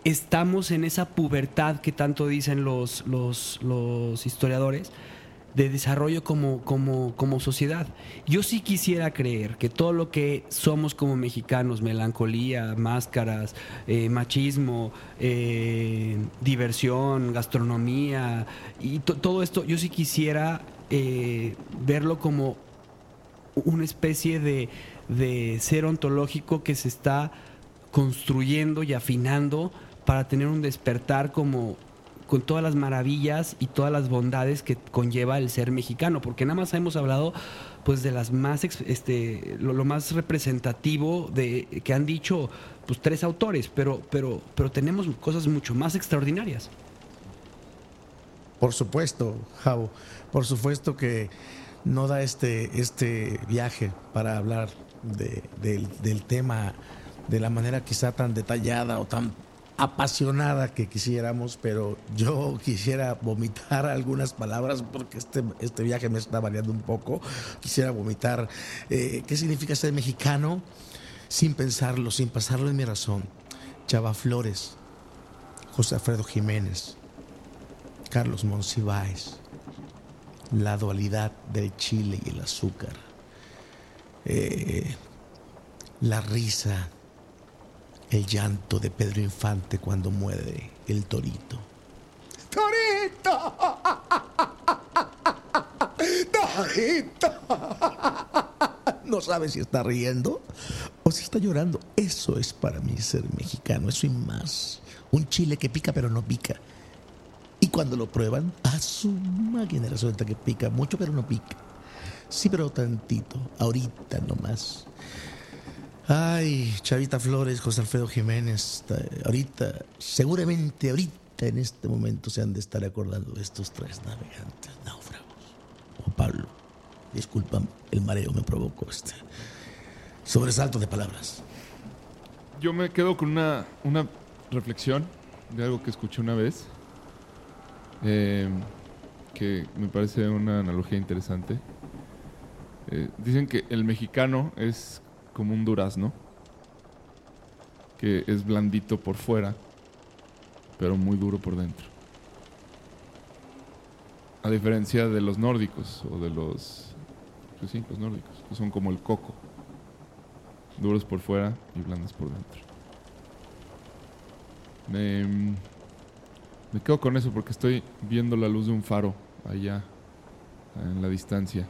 estamos en esa pubertad que tanto dicen los, los, historiadores, de desarrollo como, como, como sociedad. Yo sí quisiera creer que todo lo que somos como mexicanos, melancolía, máscaras, eh, machismo, eh, diversión, gastronomía, y to- todo esto, yo sí quisiera eh, verlo como una especie de, de ser ontológico que se está construyendo y afinando para tener un despertar como con todas las maravillas y todas las bondades que conlleva el ser mexicano, porque nada más hemos hablado pues de las más este lo, más representativo de que han dicho pues tres autores, pero pero pero tenemos cosas mucho más extraordinarias. Por supuesto, Javo, por supuesto que no da este, este viaje para hablar de- del tema de la manera quizá tan detallada o tan apasionada que quisiéramos, pero yo <laughs> quisiera vomitar algunas palabras porque este, este viaje me está variando un poco. Quisiera vomitar eh, qué significa ser mexicano sin pensarlo, sin pasarlo en mi razón. Chava Flores, José Alfredo Jiménez, Carlos Monsiváis, la dualidad del chile y el azúcar, eh, la risa, el llanto de Pedro Infante cuando muere el torito. ¡Torito! ¡Torito! No sabe si está riendo o si está llorando. Eso es para mí ser mexicano, eso y más. Un chile que pica pero no pica. Y cuando lo prueban, a su máquina resulta que pica mucho, pero no pica. Sí, pero tantito, ahorita nomás. Ay, Chavita Flores, José Alfredo Jiménez, ta- ahorita, seguramente ahorita en este momento se han de estar acordando de estos tres navegantes náufragos. O Pablo, disculpa, el mareo me provocó este sobresalto de palabras. Yo me quedo con una, una reflexión de algo que escuché una vez, eh, que me parece una analogía interesante. Eh, dicen que el mexicano es como un durazno, que es blandito por fuera, pero muy duro por dentro. A diferencia de los nórdicos o de los, pues sí, los nórdicos, que son como el coco duros por fuera y blandos por dentro. Me, me quedo con eso porque estoy viendo la luz de un faro allá en la distancia.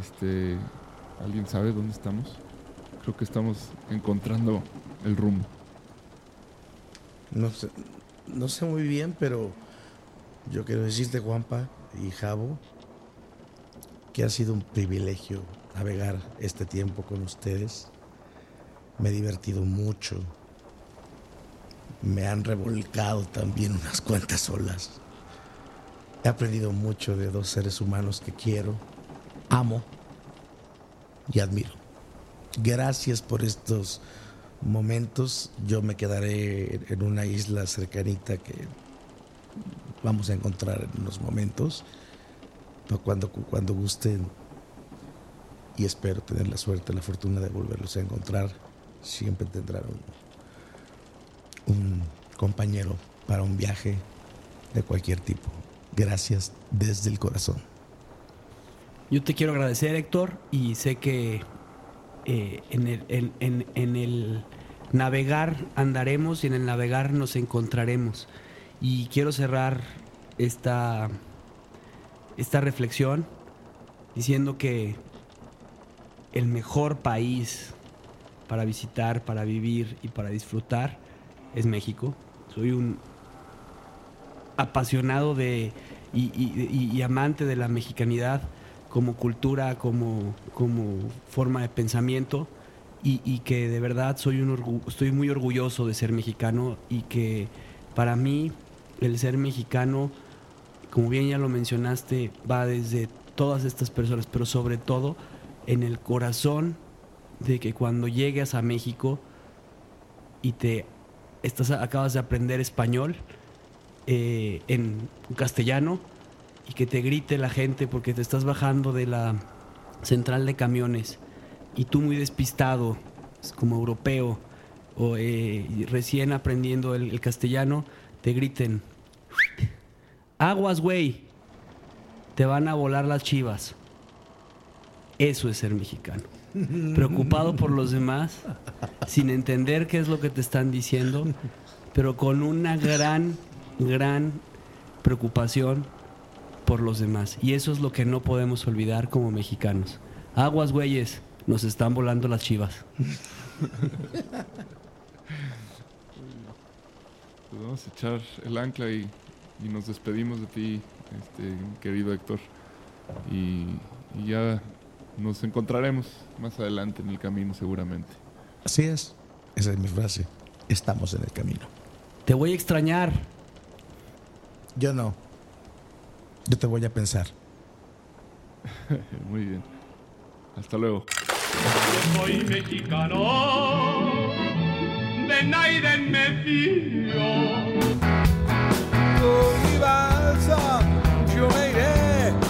Este, ¿alguien sabe dónde estamos? Creo que estamos encontrando el rumbo. No sé, no sé muy bien, pero yo quiero decirte, Juanpa y Javo, que ha sido un privilegio navegar este tiempo con ustedes. Me he divertido mucho. Me han revolcado también unas cuantas olas. He aprendido mucho de dos seres humanos que quiero, amo y admiro. Gracias por estos momentos. Yo me quedaré en una isla cercanita que vamos a encontrar en unos momentos. Cuando, cuando gusten y espero tener la suerte, la fortuna de volverlos a encontrar, siempre tendrán un, un compañero para un viaje de cualquier tipo. Gracias desde el corazón. Yo te quiero agradecer, Héctor, y sé que eh, en, el, navegar andaremos y en el navegar nos encontraremos. Y quiero cerrar esta, esta reflexión diciendo que el mejor país para visitar, para vivir y para disfrutar es México. Soy un apasionado de y amante de la mexicanidad como cultura, como, como forma de pensamiento y, que de verdad soy un estoy muy orgulloso de ser mexicano y que para mí el ser mexicano, como bien ya lo mencionaste, va desde todas estas personas, pero sobre todo en el corazón de que cuando llegues a México y te estás, acabas de aprender español eh, en castellano y que te grite la gente porque te estás bajando de la central de camiones y tú muy despistado como europeo o eh, recién aprendiendo el, el castellano te griten aguas güey te van a volar las chivas. Eso es ser mexicano. Preocupado por los demás, sin entender qué es lo que te están diciendo, pero con una gran, gran preocupación por los demás. Y eso es lo que no podemos olvidar como mexicanos. Aguas, güeyes, nos están volando las chivas. <laughs> Pues vamos a echar el ancla y, y nos despedimos de ti, este, querido Héctor. Y, y ya nos encontraremos más adelante en el camino seguramente. Así es. Esa es mi frase. Estamos en el camino. Te voy a extrañar. Yo no. Yo te voy a pensar. <laughs> Muy bien. Hasta luego. Yo soy mexicano, de Naiden me fío. Go, Ivalsa, yo me iré